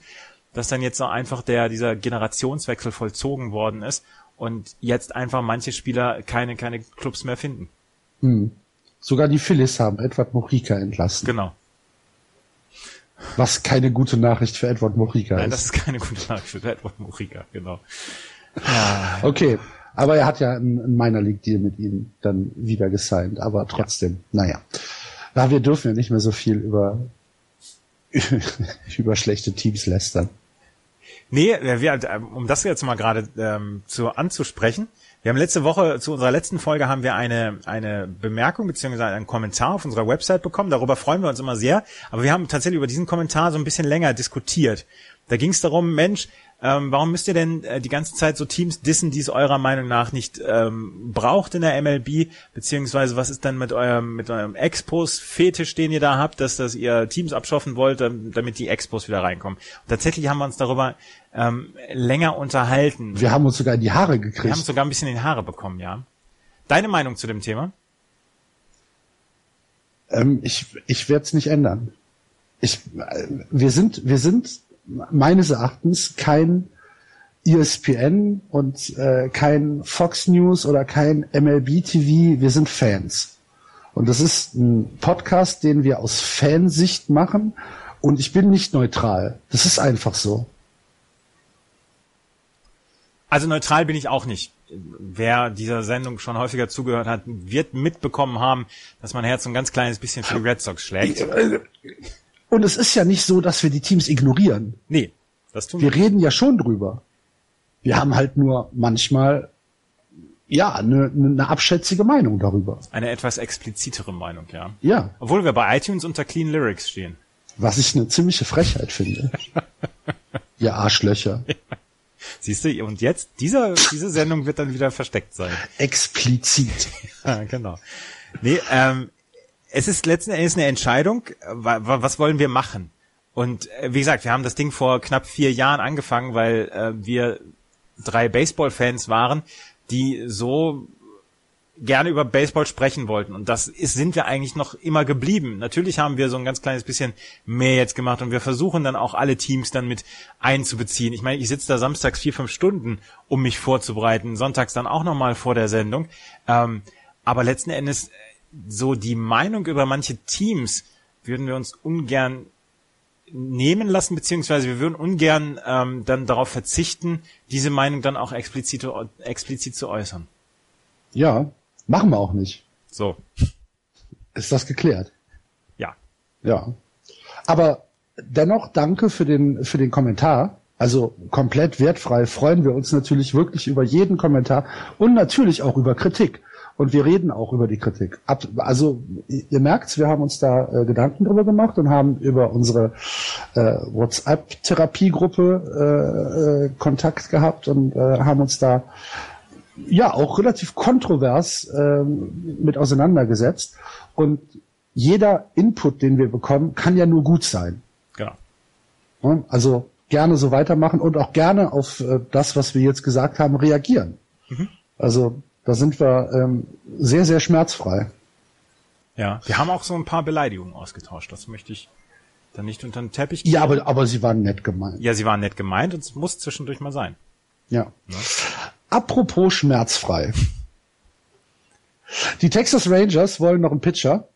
dass dann jetzt so einfach der, dieser Generationswechsel vollzogen worden ist und jetzt einfach manche Spieler keine, keine Clubs mehr finden. Hm. Sogar die Phillies haben Edward Mojica entlassen. Genau. Was keine gute Nachricht für Edward Mojica Nein, ist. Nein, das ist keine gute Nachricht für Edward Mojica, genau. Ja. [laughs] Okay, aber er hat ja einen Minor League Deal mit ihm dann wieder gesigned, aber trotzdem, ja. naja. Ja, wir dürfen ja nicht mehr so viel über, [laughs] über schlechte Teams lästern. Nee, wir, um das jetzt mal gerade ähm, zu anzusprechen, wir haben letzte Woche, zu unserer letzten Folge haben wir eine, eine Bemerkung beziehungsweise einen Kommentar auf unserer Website bekommen. Darüber freuen wir uns immer sehr. Aber wir haben tatsächlich über diesen Kommentar so ein bisschen länger diskutiert. Da ging es darum, Mensch, ähm, warum müsst ihr denn äh, die ganze Zeit so Teams dissen, die es eurer Meinung nach nicht ähm, braucht in der MLB? Beziehungsweise was ist dann mit eurem, mit eurem Expos-Fetisch, den ihr da habt, dass, dass ihr Teams abschaffen wollt, damit die Expos wieder reinkommen? Und tatsächlich haben wir uns darüber ähm, länger unterhalten. Wir haben uns sogar in die Haare gekriegt. Wir haben sogar ein bisschen in die Haare bekommen, ja. Deine Meinung zu dem Thema? Ähm, ich ich werde es nicht ändern. Ich, äh, wir sind, wir sind meines Erachtens kein ESPN und äh, kein Fox News oder kein MLB TV. Wir sind Fans. Und das ist ein Podcast, den wir aus Fansicht machen. Und ich bin nicht neutral. Das ist einfach so. Also neutral bin ich auch nicht. Wer dieser Sendung schon häufiger zugehört hat, wird mitbekommen haben, dass mein Herz ein ganz kleines bisschen für die Red Sox schlägt. Und es ist ja nicht so, dass wir die Teams ignorieren. Nee, das tun wir. Wir reden ja schon drüber. Wir haben halt nur manchmal ja, eine, eine abschätzige Meinung darüber. Eine etwas explizitere Meinung, ja. Ja. Obwohl wir bei iTunes unter Clean Lyrics stehen. Was ich eine ziemliche Frechheit finde. [laughs] Ihr Arschlöcher. Siehst du, und jetzt, dieser, diese Sendung wird dann wieder versteckt sein. Explizit. [laughs] ja, genau. Nee, ähm, es ist letzten Endes eine Entscheidung, was wollen wir machen? Und äh, wie gesagt, wir haben das Ding vor knapp vier Jahren angefangen, weil äh, wir drei Baseball-Fans waren, die so gerne über Baseball sprechen wollten. Und das ist, sind wir eigentlich noch immer geblieben. Natürlich haben wir so ein ganz kleines bisschen mehr jetzt gemacht und wir versuchen dann auch alle Teams dann mit einzubeziehen. Ich meine, ich sitze da samstags vier, fünf Stunden, um mich vorzubereiten, sonntags dann auch nochmal vor der Sendung. Ähm, aber letzten Endes so die Meinung über manche Teams würden wir uns ungern nehmen lassen, beziehungsweise wir würden ungern ähm, dann darauf verzichten, diese Meinung dann auch explizit, explizit zu äußern. Ja, machen wir auch nicht. So. Ist das geklärt? Ja. Ja. Aber dennoch danke für den, für den Kommentar. Also komplett wertfrei freuen wir uns natürlich wirklich über jeden Kommentar und natürlich auch über Kritik. Und wir reden auch über die Kritik. Also ihr merkt's, wir haben uns da äh, Gedanken drüber gemacht und haben über unsere äh, WhatsApp-Therapiegruppe äh, äh, Kontakt gehabt und äh, haben uns da ja auch relativ kontrovers äh, mit auseinandergesetzt. Und jeder Input, den wir bekommen, kann ja nur gut sein. Genau. Ja, also gerne so weitermachen und auch gerne auf äh, das, was wir jetzt gesagt haben, reagieren. Mhm. Also da sind wir ähm, sehr, sehr schmerzfrei. Ja, wir haben auch so ein paar Beleidigungen ausgetauscht. Das möchte ich dann nicht unter den Teppich gehen. Ja, aber, aber sie waren nett gemeint. Ja, sie waren nett gemeint und es muss zwischendurch mal sein. Ja. ja. Apropos schmerzfrei. Die Texas Rangers wollen noch einen Pitcher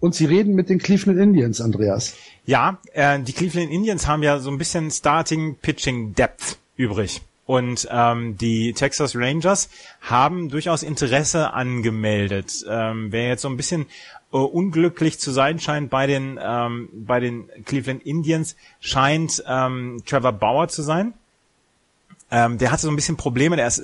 und sie reden mit den Cleveland Indians, Andreas. Ja, äh, die Cleveland Indians haben ja so ein bisschen Starting Pitching Depth übrig. Und ähm, die Texas Rangers haben durchaus Interesse angemeldet. Ähm, wer jetzt so ein bisschen äh, unglücklich zu sein scheint bei den ähm, bei den Cleveland Indians, scheint ähm, Trevor Bauer zu sein. Ähm, der hatte so ein bisschen Probleme. Der ist,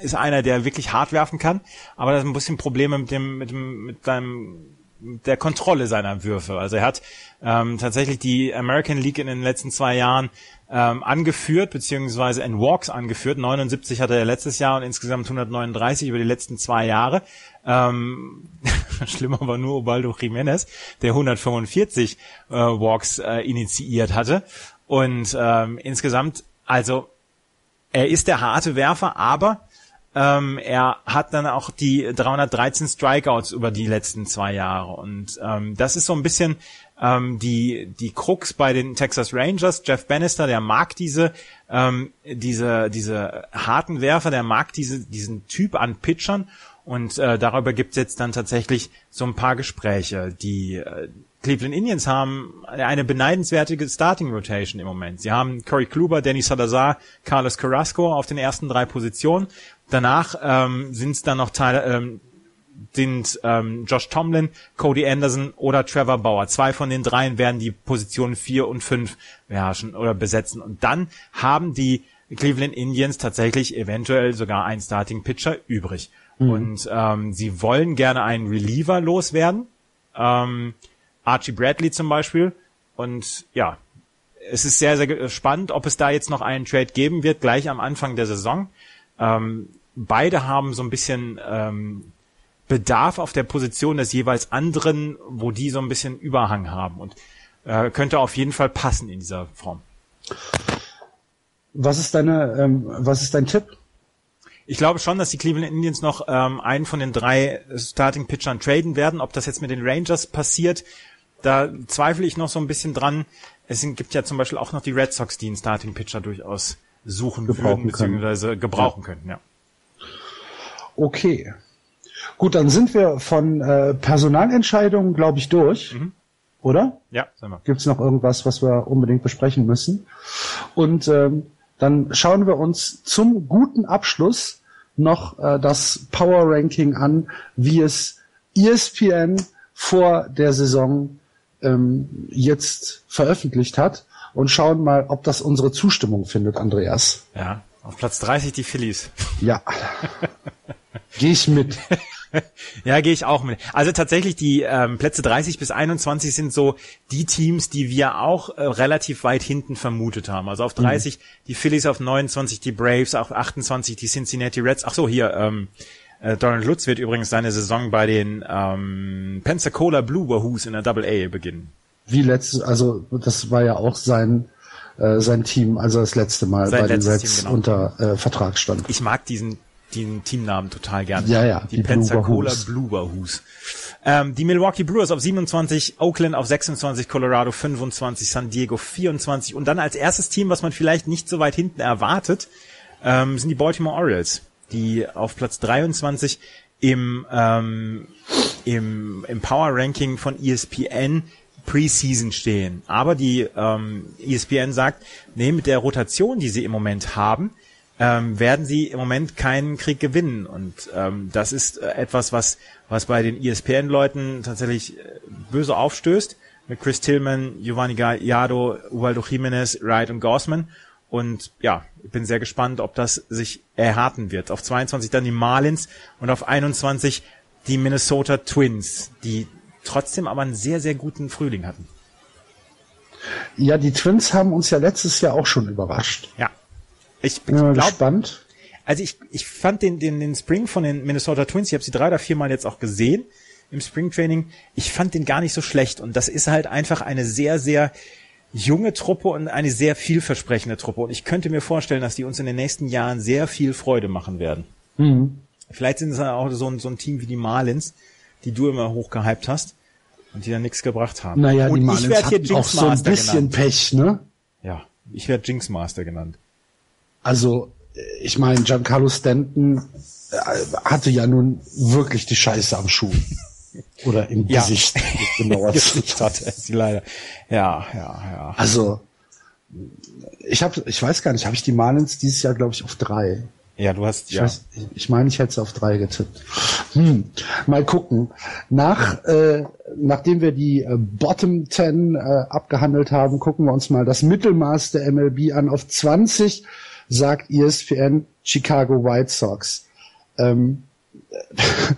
ist einer, der wirklich hart werfen kann, aber er hat ein bisschen Probleme mit dem mit dem mit seinem der Kontrolle seiner Würfe. Also er hat ähm, tatsächlich die American League in den letzten zwei Jahren ähm, angeführt, beziehungsweise in Walks angeführt. 79 hatte er letztes Jahr und insgesamt 139 über die letzten zwei Jahre. Ähm, [laughs] schlimmer war nur Obaldo Jiménez, der 145 äh, Walks äh, initiiert hatte. Und ähm, insgesamt, also er ist der harte Werfer, aber ähm, er hat dann auch die 313 Strikeouts über die letzten zwei Jahre. Und ähm, das ist so ein bisschen ähm, die, die Krux bei den Texas Rangers. Jeff Bannister, der mag diese, ähm, diese, diese harten Werfer, der mag diese, diesen Typ an Pitchern. Und äh, darüber gibt's jetzt dann tatsächlich so ein paar Gespräche. Die äh, Cleveland Indians haben eine beneidenswerte Starting Rotation im Moment. Sie haben Corey Kluber, Danny Salazar, Carlos Carrasco auf den ersten drei Positionen. Danach ähm, sind es dann noch Teile, ähm, sind ähm, Josh Tomlin, Cody Anderson oder Trevor Bauer. Zwei von den dreien werden die Positionen vier und fünf beherrschen oder besetzen. Und dann haben die Cleveland Indians tatsächlich eventuell sogar einen Starting Pitcher übrig. Mhm. Und ähm, sie wollen gerne einen Reliever loswerden. Ähm, Archie Bradley zum Beispiel. Und ja, es ist sehr, sehr spannend, ob es da jetzt noch einen Trade geben wird, gleich am Anfang der Saison. Ähm, beide haben so ein bisschen ähm, Bedarf auf der Position des jeweils anderen, wo die so ein bisschen Überhang haben und äh, könnte auf jeden Fall passen in dieser Form. Was ist deine, ähm, was ist dein Tipp? Ich glaube schon, dass die Cleveland Indians noch ähm, einen von den drei Starting Pitchern traden werden. Ob das jetzt mit den Rangers passiert, da zweifle ich noch so ein bisschen dran. Es gibt ja zum Beispiel auch noch die Red Sox, die einen Starting Pitcher durchaus suchen gebrauchen würden, beziehungsweise gebrauchen ja. könnten, ja. Okay. Gut, dann sind wir von äh, Personalentscheidungen, glaube ich, durch. Mhm. Oder? Ja, sind wir. Gibt es noch irgendwas, was wir unbedingt besprechen müssen? Und ähm, dann schauen wir uns zum guten Abschluss noch äh, das Power Ranking an, wie es ESPN vor der Saison ähm, jetzt veröffentlicht hat und schauen mal, ob das unsere Zustimmung findet, Andreas. Ja, auf Platz 30 die Phillies. Ja. [laughs] Gehe ich mit. [laughs] ja, gehe ich auch mit. Also tatsächlich die ähm, Plätze 30 bis 21 sind so die Teams, die wir auch äh, relativ weit hinten vermutet haben. Also auf 30 mhm. die Phillies, auf 29 die Braves, auf 28 die Cincinnati Reds. Ach so, hier ähm, äh, Donald Lutz wird übrigens seine Saison bei den ähm, Pensacola Blue Wahoos in der Double A beginnen. Wie letztes, also das war ja auch sein äh, sein Team, also das letzte Mal sein bei den Reds genau. unter äh, Vertrag stand. Ich mag diesen den Teamnamen total gerne. Ja, ja. Die, die Pensacola Blue Wahoos. Ähm, die Milwaukee Brewers auf 27, Oakland auf 26, Colorado 25, San Diego 24 und dann als erstes Team, was man vielleicht nicht so weit hinten erwartet, ähm, sind die Baltimore Orioles, die auf Platz 23 im, ähm, im, im Power Ranking von ESPN Preseason stehen. Aber die ähm, ESPN sagt, nee, mit der Rotation, die sie im Moment haben, ähm, werden sie im Moment keinen Krieg gewinnen. Und ähm, das ist äh, etwas, was, was bei den ESPN-Leuten tatsächlich äh, böse aufstößt. Mit Chris Tillman, Giovanni Gallardo, Ubaldo Jimenez, Wright und Gossman. Und ja, ich bin sehr gespannt, ob das sich erharten wird. Auf 22 dann die Marlins und auf 21 die Minnesota Twins, die trotzdem aber einen sehr, sehr guten Frühling hatten. Ja, die Twins haben uns ja letztes Jahr auch schon überrascht. Ja. Ich bin ja, gespannt. Also ich, ich fand den, den, den Spring von den Minnesota Twins, ich habe sie drei oder viermal jetzt auch gesehen im Springtraining, ich fand den gar nicht so schlecht. Und das ist halt einfach eine sehr, sehr junge Truppe und eine sehr vielversprechende Truppe. Und ich könnte mir vorstellen, dass die uns in den nächsten Jahren sehr viel Freude machen werden. Mhm. Vielleicht sind es auch so ein, so ein Team wie die Marlins, die du immer hochgehypt hast und die dann nichts gebracht haben. Naja, und die Marlins ich werde hier Jinx auch so ein bisschen genannt. Pech, ne? Ja, ich werde Jinx Master genannt. Also, ich meine, Giancarlo Stanton äh, hatte ja nun wirklich die Scheiße am Schuh. Oder im ja. Gesicht. [laughs] Genauer Gesicht [laughs] hatte sie leider. Ja, ja, ja. Also, ich habe, ich weiß gar nicht, habe ich die Marlins dieses Jahr, glaube ich, auf drei. Ja, du hast, ich ja. Weiß, ich meine, ich hätte es auf drei getippt. Hm. Mal gucken. Nach, äh, nachdem wir die äh, Bottom Ten äh, abgehandelt haben, gucken wir uns mal das Mittelmaß der MLB an. Auf 20 sagt ESPN Chicago White Sox. Ähm, [laughs]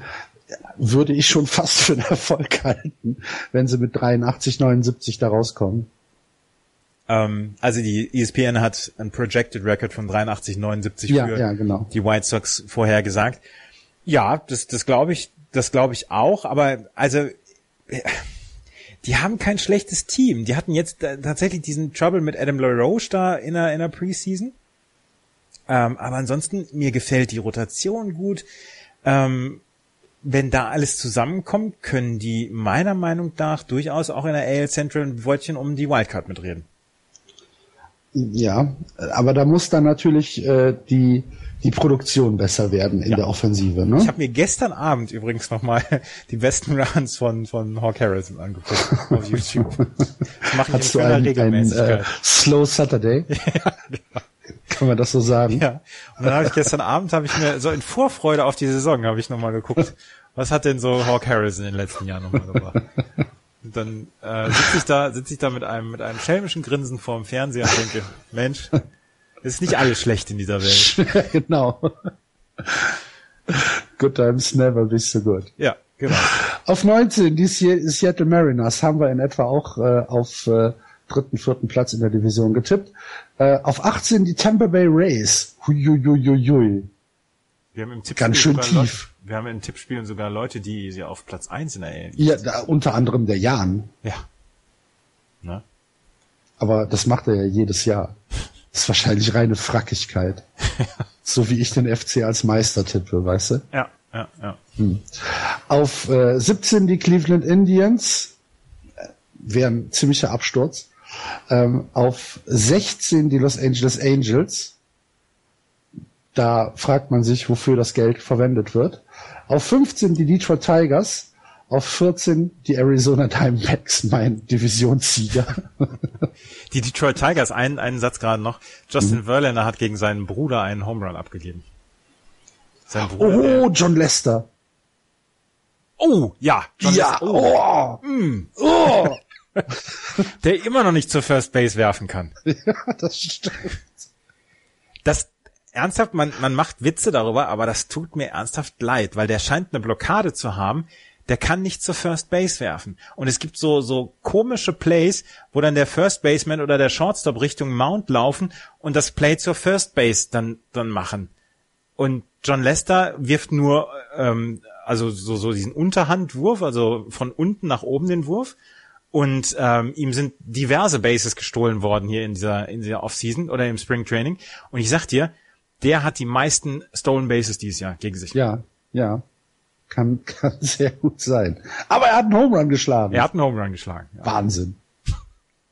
würde ich schon fast für einen Erfolg halten, wenn sie mit 83, 79 da rauskommen. Ähm, also die ESPN hat ein Projected Record von 83, 79 ja, für ja, genau. die White Sox vorher gesagt. Ja, das, das glaube ich, das glaube ich auch, aber also die haben kein schlechtes Team. Die hatten jetzt tatsächlich diesen Trouble mit Adam LaRoche da in der, in der Preseason. Ähm, aber ansonsten, mir gefällt die Rotation gut. Ähm, wenn da alles zusammenkommt, können die meiner Meinung nach durchaus auch in der AL Central ein Wörtchen um die Wildcard mitreden. Ja, aber da muss dann natürlich äh, die die Produktion besser werden in ja. der Offensive. Ne? Ich habe mir gestern Abend übrigens nochmal [laughs] die besten Runs von von Hawk Harrison angeguckt auf YouTube. [laughs] Das mache ich Hast in du ein, ein äh, Slow Saturday? [laughs] ja, genau. Kann man das so sagen? Ja. Und dann habe ich gestern Abend habe ich mir so in Vorfreude auf die Saison habe ich nochmal geguckt, was hat denn so Hawk Harrison in den letzten Jahren nochmal gebracht? Und dann äh, sitze ich da, sitze ich da mit einem mit einem schelmischen Grinsen vorm Fernseher und denke, Mensch, es ist nicht alles schlecht in dieser Welt. [laughs] genau. Good times never be so good. Ja, genau. Auf 19 die Seattle Mariners haben wir in etwa auch äh, auf äh, dritten, vierten Platz in der Division getippt. Äh, auf 18 die Tampa Bay Rays. Huiuiuiui. Wir haben im Tippspiel Ganz schön tief. Leute, wir haben in Tippspielen sogar Leute, die sie auf Platz 1 in der AL. Ja, da, unter anderem der Jan. Ja. Ne? Aber das macht er ja jedes Jahr. [laughs] Das ist wahrscheinlich reine Frackigkeit. [laughs] so wie ich den FC als Meister tippe, weißt du? Ja, ja, ja. Hm. Auf äh, 17 die Cleveland Indians. Äh, Wäre ein ziemlicher Absturz. Ähm, auf 16 die Los Angeles Angels. Da fragt man sich, wofür das Geld verwendet wird. Auf 15 die Detroit Tigers. Auf 14 die Arizona Diamondbacks, mein Divisionssieger. [laughs] Die Detroit Tigers, einen, einen Satz gerade noch. Justin mhm. Verlander hat gegen seinen Bruder einen Home Run abgegeben. Sein Bruder, oh, John Lester. Oh, ja. John ja, Lester. oh. Oh. Mm. oh. [laughs] der immer noch nicht zur First Base werfen kann. [laughs] Ja, das stimmt. Das, ernsthaft, man, man macht Witze darüber, aber das tut mir ernsthaft leid, weil der scheint eine Blockade zu haben. Der kann nicht zur First Base werfen. Und es gibt so, so komische Plays, wo dann der First Baseman oder der Shortstop Richtung Mount laufen und das Play zur First Base dann, dann machen. Und John Lester wirft nur, ähm, also so, so diesen Unterhandwurf, also von unten nach oben den Wurf. Und ähm, ihm sind diverse Bases gestohlen worden hier in dieser, in dieser Offseason oder im Spring Training. Und ich sag dir, der hat die meisten Stolen Bases dieses Jahr gegen sich. Ja, ja. Kann, kann [laughs] sehr gut sein. Aber er hat einen Home Run geschlagen. Er hat einen Home Run geschlagen. Ja. Wahnsinn.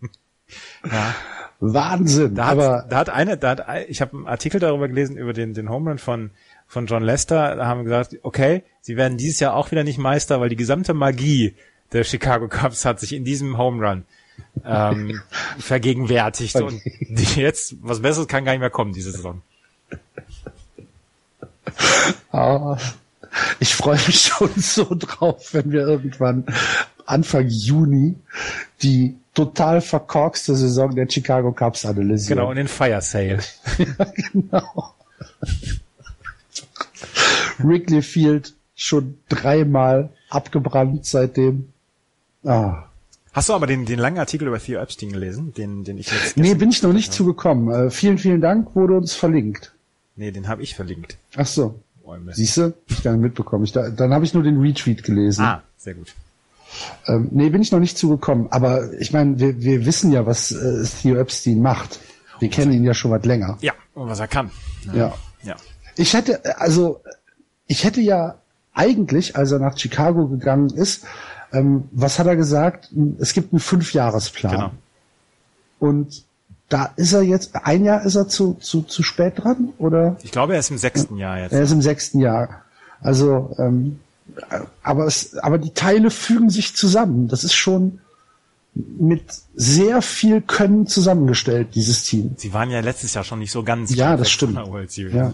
[laughs] ja. Wahnsinn. Da aber hat, da hat eine, da hat, ich habe einen Artikel darüber gelesen über den, den Home Run von von John Lester. Da haben wir gesagt, okay, sie werden dieses Jahr auch wieder nicht Meister, weil die gesamte Magie der Chicago Cubs hat sich in diesem Home Run ähm, [laughs] vergegenwärtigt und jetzt was Besseres kann gar nicht mehr kommen diese Saison. Ah, ich freue mich schon [laughs] so drauf, wenn wir irgendwann Anfang Juni die total verkorkste Saison der Chicago Cubs analysieren. Genau, und den Fire Sale. ja, [laughs] genau. Wrigley Field schon dreimal abgebrannt seitdem. Ah. Hast du aber den, den langen Artikel über Theo Epstein gelesen, den, den ich jetzt. Nee, bin ich noch nicht zugekommen. Äh, vielen, vielen Dank, wurde uns verlinkt. Nee, den habe ich verlinkt. Ach so. Siehst du? Ich gar nicht mitbekommen. Ich, da, dann habe ich nur den Retweet gelesen. Ah, sehr gut. Ähm, nee, bin ich noch nicht zugekommen. Aber ich meine, wir, wir wissen ja, was äh, Theo Epstein macht. Wir kennen ihn ja schon was länger. Ja, und was er kann. Ja. Ja. Ich hätte, also, ich hätte ja eigentlich, als er nach Chicago gegangen ist, ähm, was hat er gesagt? Es gibt einen Fünfjahresplan. Genau. Und da ist er jetzt, ein Jahr ist er zu, zu, zu spät dran, oder? Ich glaube, er ist im sechsten Jahr jetzt. Er ist im sechsten Jahr. Also, ähm, aber es, aber die Teile fügen sich zusammen. Das ist schon mit sehr viel Können zusammengestellt, dieses Team. Sie waren ja letztes Jahr schon nicht so ganz. Ja, das stimmt. Ja.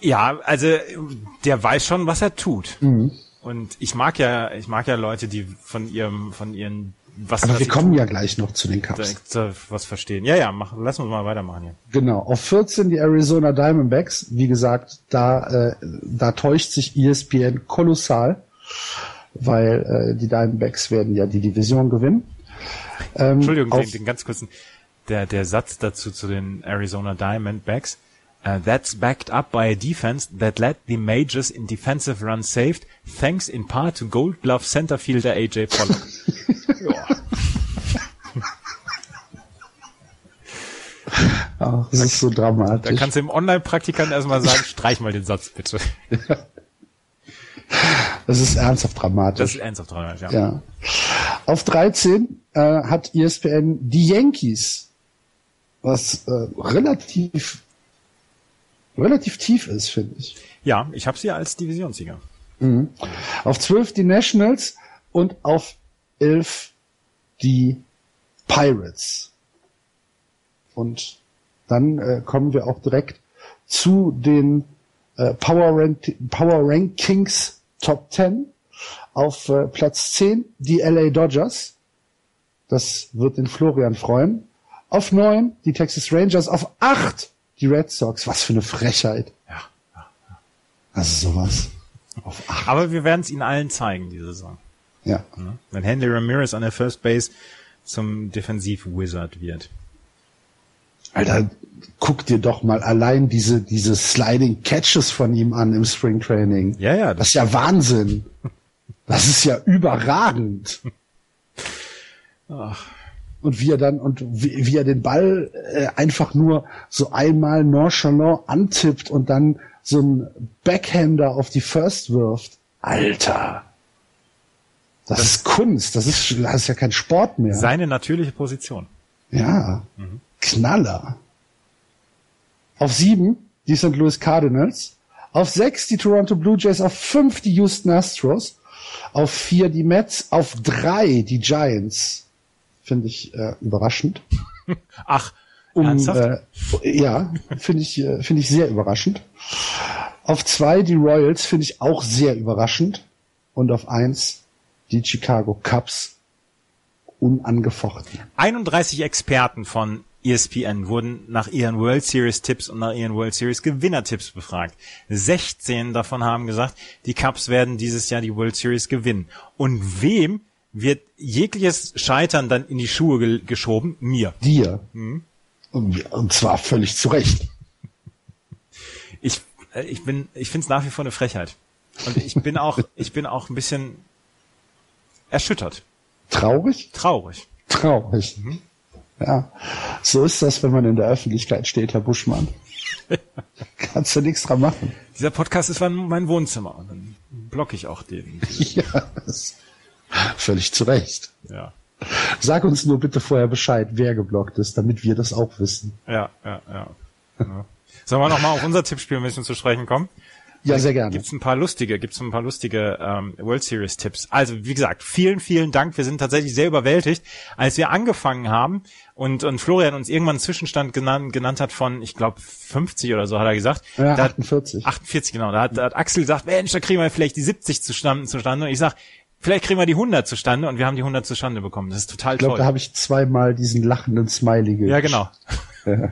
ja, also der weiß schon, was er tut. Mhm. Und ich mag ja, ich mag ja Leute, die von ihrem, von ihren was Aber wir kommen ja gleich noch zu den Cups. Was verstehen. Ja, ja, mach, lass uns mal weitermachen hier. Genau. Auf 14 die Arizona Diamondbacks. Wie gesagt, da, äh, da täuscht sich ESPN kolossal, weil äh, die Diamondbacks werden ja die Division gewinnen. Ähm, Entschuldigung, den, den ganz kurzen, der, der Satz dazu zu den Arizona Diamondbacks. Uh, that's backed up by a defense that led the majors in defensive runs saved, thanks in part to Gold Glove center fielder AJ Pollock. [laughs] Ach, das ist so dramatisch. Da kannst du im Online-Praktikant erstmal sagen, streich mal den Satz bitte. [laughs] Das ist ernsthaft dramatisch. Das ist ernsthaft dramatisch, ja. ja. Auf 13 äh, hat ESPN die Yankees, was äh, relativ relativ tief ist, finde ich. Ja, ich habe sie als Divisionssieger. Mhm. Auf 12 die Nationals und auf 11 die Pirates. Und dann äh, kommen wir auch direkt zu den äh, Power, Rank Power Rankings Top 10. Auf äh, Platz 10 die LA Dodgers. Das wird den Florian freuen. Auf 9 die Texas Rangers. Auf 8 die Red Sox. Was für eine Frechheit. Ja. ja, ja. Also sowas. Auf 8. Aber wir werden es ihnen allen zeigen, diese Saison. Ja. Wenn Henry Ramirez an der First Base zum Defensiv-Wizard wird. Alter, guck dir doch mal allein diese, diese Sliding Catches von ihm an im Spring Training. Ja, ja. Das, das ist ja Wahnsinn. Das ist ja überragend. Ach. Und wie er dann, und wie, wie er den Ball äh, einfach nur so einmal nonchalant antippt und dann so ein Backhander auf die First wirft. Alter. Das, das ist Kunst. Das ist, das ist ja kein Sport mehr. Seine natürliche Position. Ja. Mhm. Knaller. Auf sieben die St. Louis Cardinals. Auf sechs die Toronto Blue Jays. Auf fünf die Houston Astros. Auf vier die Mets. Auf drei die Giants. Finde ich äh, überraschend. [laughs] Ach, um, ernsthaft? Äh, ja, finde ich, äh, finde ich sehr überraschend. Auf zwei die Royals finde ich auch sehr überraschend. Und auf eins die Chicago Cubs unangefochten. 31 Experten von ESPN wurden nach ihren World Series Tipps und nach ihren World Series Gewinnertipps befragt. 16 davon haben gesagt, die Cubs werden dieses Jahr die World Series gewinnen. Und wem wird jegliches Scheitern dann in die Schuhe ge geschoben? Mir. Dir. Mhm. Und, und zwar völlig zu Recht. Ich, äh, ich bin, ich finde es nach wie vor eine Frechheit. Und ich bin auch, [laughs] ich bin auch ein bisschen erschüttert. Traurig? Traurig. Traurig. Mhm. Ja, so ist das, wenn man in der Öffentlichkeit steht, Herr Buschmann. [laughs] Kannst du nichts dran machen. Dieser Podcast ist mein Wohnzimmer und dann blocke ich auch den. [laughs] ja, völlig zu Recht. Ja. Sag uns nur bitte vorher Bescheid, wer geblockt ist, damit wir das auch wissen. Ja, ja, ja. ja. Sollen wir nochmal auf unser Tippspiel ein bisschen zu sprechen kommen? Ja, sehr gerne. Gibt's ein paar lustige, gibt's ein paar lustige ähm, World Series Tipps. Also wie gesagt, vielen, vielen Dank. Wir sind tatsächlich sehr überwältigt, als wir angefangen haben und und Florian uns irgendwann einen Zwischenstand genannt, genannt hat von, ich glaube 50 oder so hat er gesagt. Ja, 48. Hat, 48 genau. Da hat, da hat Axel gesagt, Mensch, da kriegen wir vielleicht die 70 zustande, zustande. Und ich sag, vielleicht kriegen wir die 100 zustande und wir haben die 100 zustande bekommen. Das ist total ich glaub, toll. Da habe ich zweimal diesen lachenden Smiley Ja, genau. [laughs] und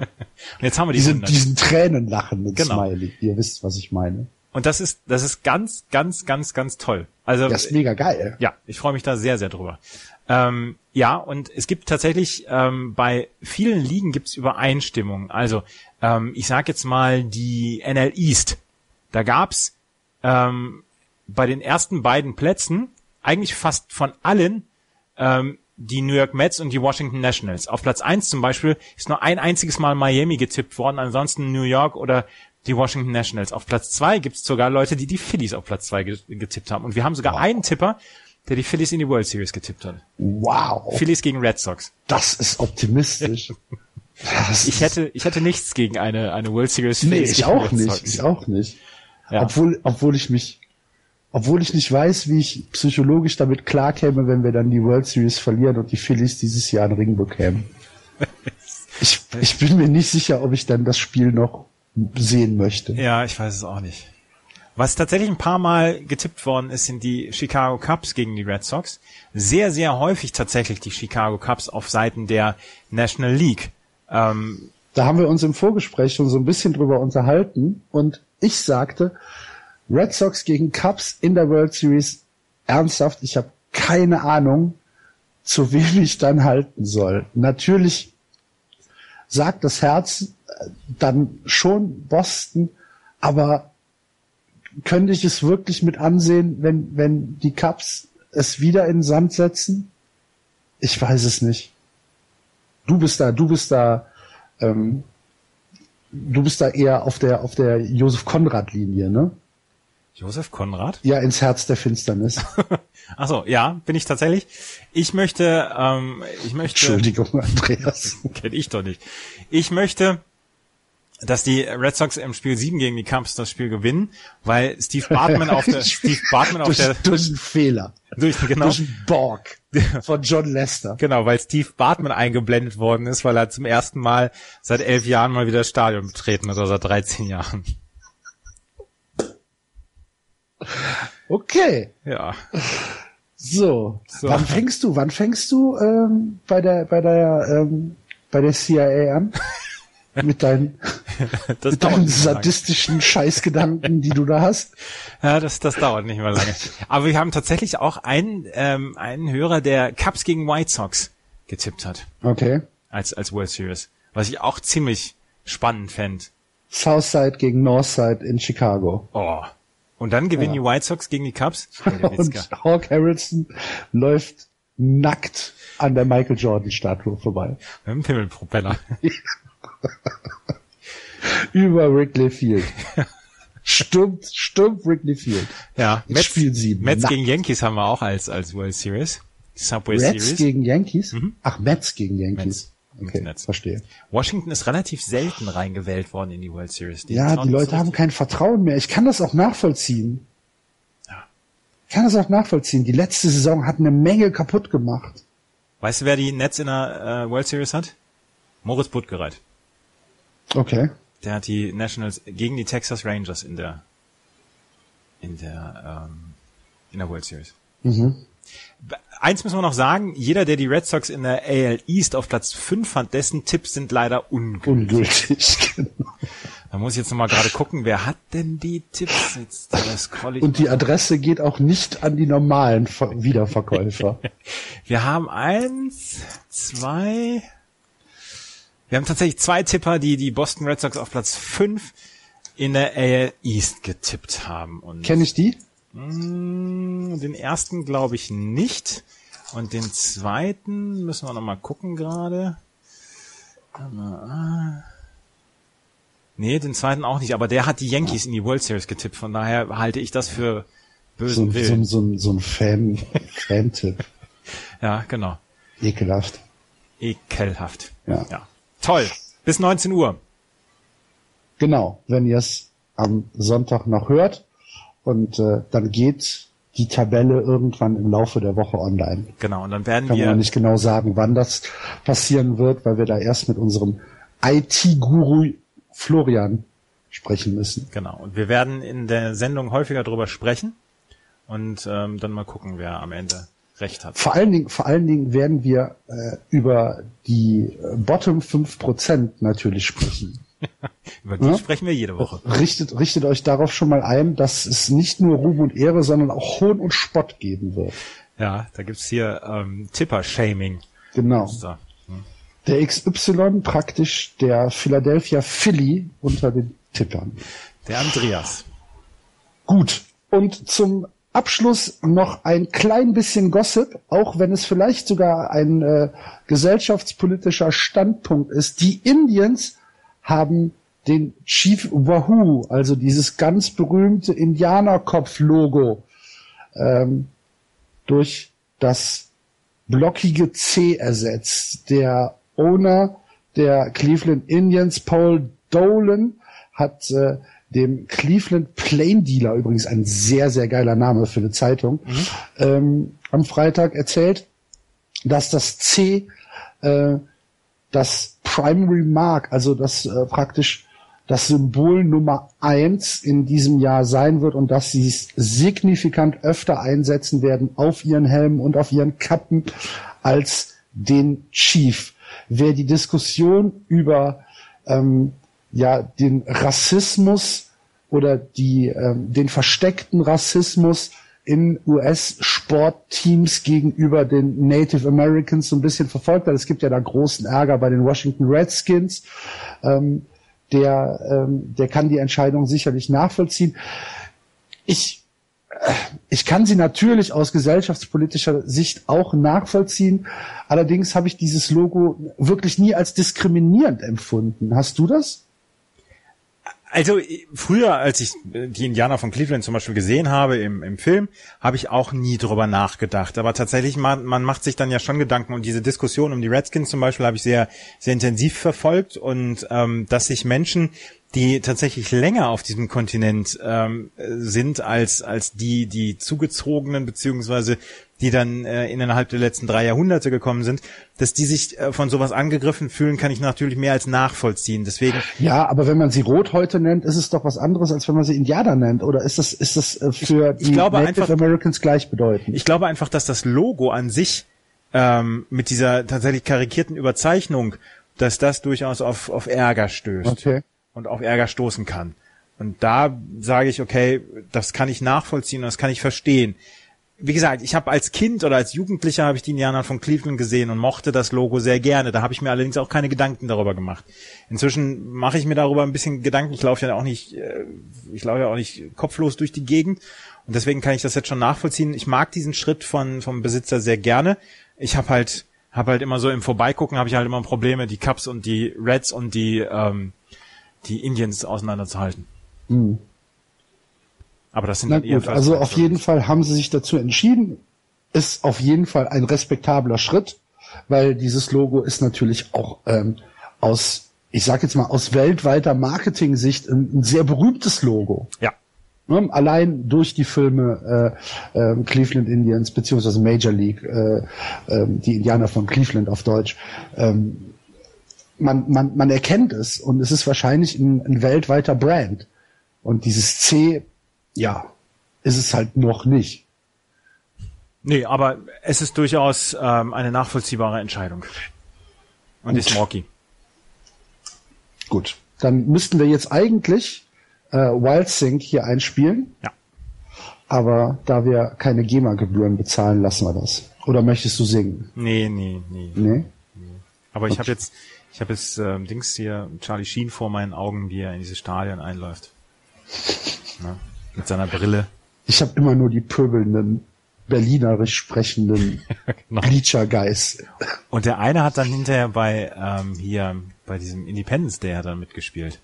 jetzt haben wir die diesen, 100. diesen tränenlachenden Genau. Smiley. Ihr wisst, was ich meine. Und das ist, das ist ganz, ganz, ganz, ganz toll. Also Das ist mega geil. ja, ich freue mich da sehr, sehr drüber. Ähm, ja, und es gibt tatsächlich ähm, bei vielen Ligen gibt's Übereinstimmung. Also ähm, ich sage jetzt mal die NL East. Da gab's ähm, bei den ersten beiden Plätzen eigentlich fast von allen ähm, die New York Mets und die Washington Nationals. Auf Platz eins zum Beispiel ist nur ein einziges Mal Miami getippt worden, ansonsten New York oder die Washington Nationals. Auf Platz zwei gibt's sogar Leute, die die Phillies auf Platz zwei getippt haben. Und wir haben sogar Wow. einen Tipper, der die Phillies in die World Series getippt hat. Wow. Phillies gegen Red Sox. Das ist optimistisch. [laughs] Das Ich hätte, ich hätte nichts gegen eine, eine World Series Nee, ich auch nicht. Ich auch nicht. Ja. Obwohl, obwohl ich mich, obwohl ich nicht weiß, wie ich psychologisch damit klarkäme, wenn wir dann die World Series verlieren und die Phillies dieses Jahr einen Ring bekämen. [laughs] Ich, ich bin mir nicht sicher, ob ich dann das Spiel noch sehen möchte. Ja, ich weiß es auch nicht. Was tatsächlich ein paar Mal getippt worden ist, sind die Chicago Cubs gegen die Red Sox. Sehr, sehr häufig tatsächlich die Chicago Cubs auf Seiten der National League. Ähm, Da haben wir uns im Vorgespräch schon so ein bisschen drüber unterhalten und ich sagte, Red Sox gegen Cubs in der World Series, ernsthaft, ich habe keine Ahnung, zu wem ich dann halten soll. Natürlich sagt das Herz äh, dann schon Boston, aber könnte ich es wirklich mit ansehen, wenn, wenn die Cubs es wieder in den Sand setzen? Ich weiß es nicht. Du bist da, du bist da, ähm, du bist da eher auf der, auf der Josef Konrad Linie, ne? Josef Konrad? Ja, ins Herz der Finsternis. [laughs] Ach so, ja, bin ich tatsächlich. Ich möchte, ähm, ich möchte, Entschuldigung, Andreas. [laughs] kenne ich doch nicht. Ich möchte, dass die Red Sox im Spiel 7 gegen die Cubs das Spiel gewinnen, weil Steve Bartman auf der, [laughs] Steve Bartman auf durch, der, durch einen Fehler. durch, genau, Durch einen Borg von John Lester. Genau, weil Steve Bartman eingeblendet worden ist, weil er zum ersten Mal seit elf Jahren mal wieder das Stadion betreten hat, oder seit 13 Jahren. Okay. Ja. So. So. Wann fängst du, wann fängst du ähm, bei der bei der ähm, bei der CIA an? [laughs] mit deinen, mit deinen sadistischen Scheißgedanken, die du da hast. Ja, das, das dauert nicht mehr lange. Aber wir haben tatsächlich auch einen, ähm, einen Hörer, der Cubs gegen White Sox getippt hat, Okay. als, als World Series. Was ich auch ziemlich spannend fände. Southside gegen Northside in Chicago. Oh. Und dann gewinnen die White Sox gegen die Cubs? [laughs] Und. Hawk Harrelson läuft nackt an der Michael Jordan Statue vorbei. Mit dem Pimmelpropeller. [laughs] Über Wrigley Field. [laughs] Stürmt, stürmt Wrigley Field. Ja. Jetzt Spiel sieben. Mets Nackt. gegen Yankees haben wir auch als, als World Series. Subway Reds Series. gegen Yankees? Ach, Mets gegen Yankees. Mets. Okay, Mets. verstehe. Washington ist relativ selten reingewählt worden in die World Series. Die Ja, die Leute so haben kein Vertrauen mehr. Ich kann das auch nachvollziehen. Ja. Ich kann das auch nachvollziehen. Die letzte Saison hat eine Menge kaputt gemacht. Weißt du, wer die Nets in der äh, World Series hat? Moritz Buttgereit. Okay. Der hat die Nationals gegen die Texas Rangers in der in der ähm, in der World Series. Mhm. Eins müssen wir noch sagen, jeder, der die Red Sox in der AL East auf Platz 5 fand, dessen Tipps sind leider ungültig. Ungültig, [laughs] genau. Da muss ich jetzt nochmal gerade gucken, wer hat denn die Tipps? Jetzt Und die Adresse geht auch nicht an die normalen Ver Wiederverkäufer. [laughs] Wir haben eins, zwei. Wir haben tatsächlich zwei Tipper, die die Boston Red Sox auf Platz 5 in der AL East getippt haben. Kenne ich die? Mh, den ersten glaube ich nicht. Und den zweiten müssen wir nochmal gucken gerade. Ah. Nee, den zweiten auch nicht, aber der hat die Yankees in die World Series getippt, von daher halte ich das für bösen so, Willen. so, so, so ein Fan, [laughs] Fan-Tipp. Ja, genau. Ekelhaft. Ekelhaft. Ja. ja. Toll. Bis 19 Uhr. Genau, wenn ihr es am Sonntag noch hört. Und äh, dann geht die Tabelle irgendwann im Laufe der Woche online. Genau, und dann werden Kann man wir noch nicht genau sagen, wann das passieren wird, weil wir da erst mit unserem IT-Guru Florian sprechen müssen. Genau. Und wir werden in der Sendung häufiger drüber sprechen und ähm, dann mal gucken, wer am Ende recht hat. Vor allen Dingen, vor allen Dingen werden wir äh, über die äh, Bottom 5% natürlich sprechen. [laughs] Über die Ja? sprechen wir jede Woche. Richtet, richtet euch darauf schon mal ein, dass es nicht nur Ruhm und Ehre, sondern auch Hohn und Spott geben wird. Ja, da gibt's hier ähm, Tipper-Shaming. Genau. So. Der XY praktisch der Philadelphia Philly unter den Tippern. Der Andreas. Gut. Und zum Abschluss noch ein klein bisschen Gossip, auch wenn es vielleicht sogar ein äh, gesellschaftspolitischer Standpunkt ist. Die Indians haben den Chief Wahoo, also dieses ganz berühmte Indianerkopf-Logo, ähm, durch das blockige C ersetzt. Der Owner der Cleveland Indians, Paul Dolan, hat äh, dem Cleveland Plain Dealer, übrigens ein sehr, sehr geiler Name für eine Zeitung, ähm, am Freitag erzählt, dass das C äh, das Primary Mark, also das äh, praktisch das Symbol Nummer eins in diesem Jahr sein wird und dass sie es signifikant öfter einsetzen werden auf ihren Helmen und auf ihren Kappen als den Chief. Wer die Diskussion über ähm, ja den Rassismus oder die ähm, den versteckten Rassismus in US-Sportteams gegenüber den Native Americans so ein bisschen verfolgt hat. Es gibt ja da großen Ärger bei den Washington Redskins. Ähm, der, ähm, der kann die Entscheidung sicherlich nachvollziehen. Ich, äh, ich kann sie natürlich aus gesellschaftspolitischer Sicht auch nachvollziehen. Allerdings habe ich dieses Logo wirklich nie als diskriminierend empfunden. Hast du das? Also äh, früher, als ich äh, die Indianer von Cleveland zum Beispiel gesehen habe im, im Film, habe ich auch nie drüber nachgedacht. Aber tatsächlich, man, man macht sich dann ja schon Gedanken und diese Diskussion um die Redskins zum Beispiel habe ich sehr, sehr intensiv verfolgt und ähm, dass sich Menschen, die tatsächlich länger auf diesem Kontinent ähm, sind als als die die zugezogenen beziehungsweise die dann äh, innerhalb der letzten drei Jahrhunderte gekommen sind, dass die sich äh, von sowas angegriffen fühlen, kann ich natürlich mehr als nachvollziehen. Deswegen Ja, aber wenn man sie Rothäute nennt, ist es doch was anderes, als wenn man sie Indianer nennt. Oder ist das, ist das äh, für ich die glaube Native einfach- Americans gleichbedeutend? Ich glaube einfach, dass das Logo an sich ähm, mit dieser tatsächlich karikierten Überzeichnung, dass das durchaus auf, auf Ärger stößt Okay. und auf Ärger stoßen kann. Und da sage ich, okay, das kann ich nachvollziehen und das kann ich verstehen. Wie gesagt, ich habe als Kind oder als Jugendlicher habe ich die Indianer von Cleveland gesehen und mochte das Logo sehr gerne. Da habe ich mir allerdings auch keine Gedanken darüber gemacht. Inzwischen mache ich mir darüber ein bisschen Gedanken. Ich laufe ja auch nicht, äh, ich laufe ja auch nicht kopflos durch die Gegend und deswegen kann ich das jetzt schon nachvollziehen. Ich mag diesen Schritt von vom Besitzer sehr gerne. Ich habe halt habe halt immer so im Vorbeigucken habe ich halt immer Probleme, die Cubs und die Reds und die ähm, die Indians auseinanderzuhalten. Aber das sind Na gut, also auf jeden Fall haben sie sich dazu entschieden. Ist auf jeden Fall ein respektabler Schritt, weil dieses Logo ist natürlich auch ähm, aus, ich sag jetzt mal, aus weltweiter Marketing-Sicht ein, ein sehr berühmtes Logo. Ja. Ne? Allein durch die Filme äh, ähm, Cleveland Indians beziehungsweise Major League, äh, ähm, die Indianer von Cleveland auf Deutsch. Ähm, man, man, man erkennt es und es ist wahrscheinlich ein, ein weltweiter Brand. Und dieses C, ja, ist es halt noch nicht. Nee, aber es ist durchaus ähm, eine nachvollziehbare Entscheidung. Und die ist Morky. Gut. Dann müssten wir jetzt eigentlich äh, Wild Sync hier einspielen. Ja. Aber da wir keine GEMA-Gebühren bezahlen, lassen wir das. Oder möchtest du singen? Nee, nee, nee. Nee? Aber ich habe jetzt, ich habe jetzt ähm, Dings hier, Charlie Sheen vor meinen Augen, wie er in dieses Stadion einläuft. [laughs] Ne? Mit seiner Brille. Ich habe immer nur die pöbelnden, berlinerisch sprechenden [laughs] Genau. Bleacher Guys. Und der eine hat dann hinterher bei ähm, hier bei diesem Independence Day hat er mitgespielt.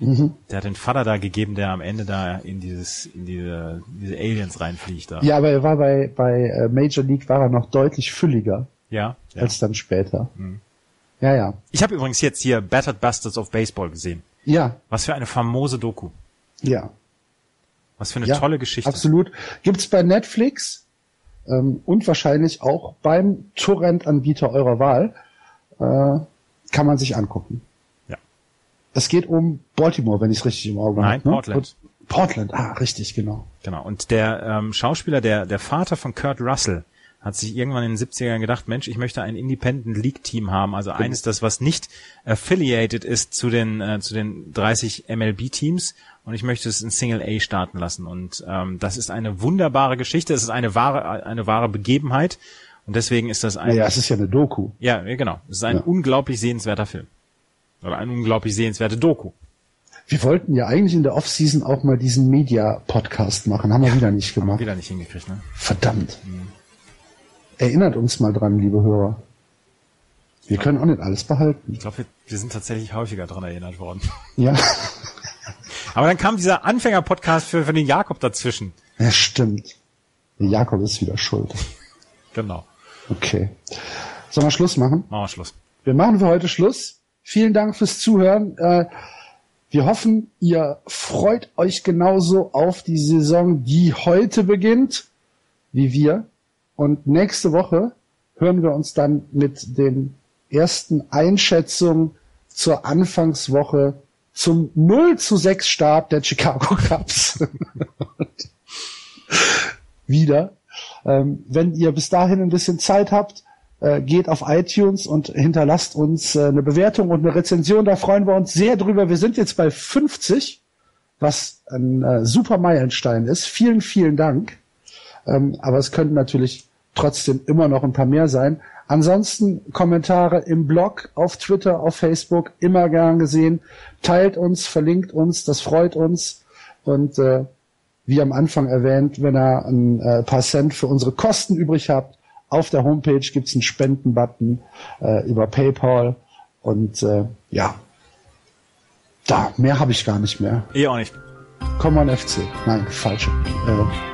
Der hat den Vater da gegeben, der am Ende da in dieses in diese diese Aliens reinfliegt da. Ja, aber er war bei, bei äh, Major League war er noch deutlich fülliger Ja. ja. als dann später. Mhm. Ja, ja. Ich habe übrigens jetzt hier Battered Bastards of Baseball gesehen. Ja, Was für eine famose Doku. ja. Was für eine ja, tolle Geschichte. Absolut. Gibt's bei Netflix ähm, und wahrscheinlich auch beim Torrent-Anbieter eurer Wahl. Äh, kann man sich angucken. Ja. Es geht um Baltimore, wenn ich es richtig im Auge Nein, habe. Ne? Portland. Portland, ah, richtig, genau. Genau. Und der ähm, Schauspieler, der, der Vater von Kurt Russell, hat sich irgendwann in den 70ern gedacht, Mensch, ich möchte ein Independent League Team haben, also eines, das was nicht affiliated ist zu den äh, zu den 30 MLB Teams und ich möchte es in Single A starten lassen und ähm, das ist eine wunderbare Geschichte, es ist eine wahre eine wahre Begebenheit und deswegen ist das ein Naja, es ist ja eine Doku. ja, ja, genau, es ist ein Ja. unglaublich sehenswerter Film oder ein unglaublich sehenswerte Doku. Wir wollten ja eigentlich in der Offseason auch mal diesen Media-Podcast machen. Haben wir wieder nicht gemacht. wieder nicht hingekriegt, ne? Verdammt. Erinnert uns mal dran, liebe Hörer. Wir können auch nicht alles behalten. Ich glaube, wir, wir sind tatsächlich häufiger dran erinnert worden. Ja, [laughs] Aber dann kam dieser Anfänger-Podcast für, für den Jakob dazwischen. ja stimmt. Der Jakob ist wieder schuld. Genau. Okay. Sollen wir Schluss machen? Machen wir Schluss. Wir machen für heute Schluss. Vielen Dank fürs Zuhören. Äh, Wir hoffen, ihr freut euch genauso auf die Saison, die heute beginnt, wie wir. Und nächste Woche hören wir uns dann mit den ersten Einschätzungen zur Anfangswoche zum 0 zu 6 Start der Chicago [laughs] Cubs [laughs] wieder. Ähm, wenn ihr bis dahin ein bisschen Zeit habt, äh, geht auf iTunes und hinterlasst uns äh, eine Bewertung und eine Rezension. Da freuen wir uns sehr drüber. Wir sind jetzt bei 50, was ein äh, super Meilenstein ist. Vielen, vielen Dank. Ähm, aber es könnten natürlich trotzdem immer noch ein paar mehr sein. Ansonsten Kommentare im Blog, auf Twitter, auf Facebook, immer gern gesehen. Teilt uns, verlinkt uns, das freut uns. Und äh, wie am Anfang erwähnt, wenn ihr ein äh, paar Cent für unsere Kosten übrig habt, auf der Homepage gibt's einen Spenden-Button äh, über PayPal. Und äh, ja, da, mehr habe ich gar nicht mehr. Eh auch nicht. Komm on FC. Nein, falsche. Äh,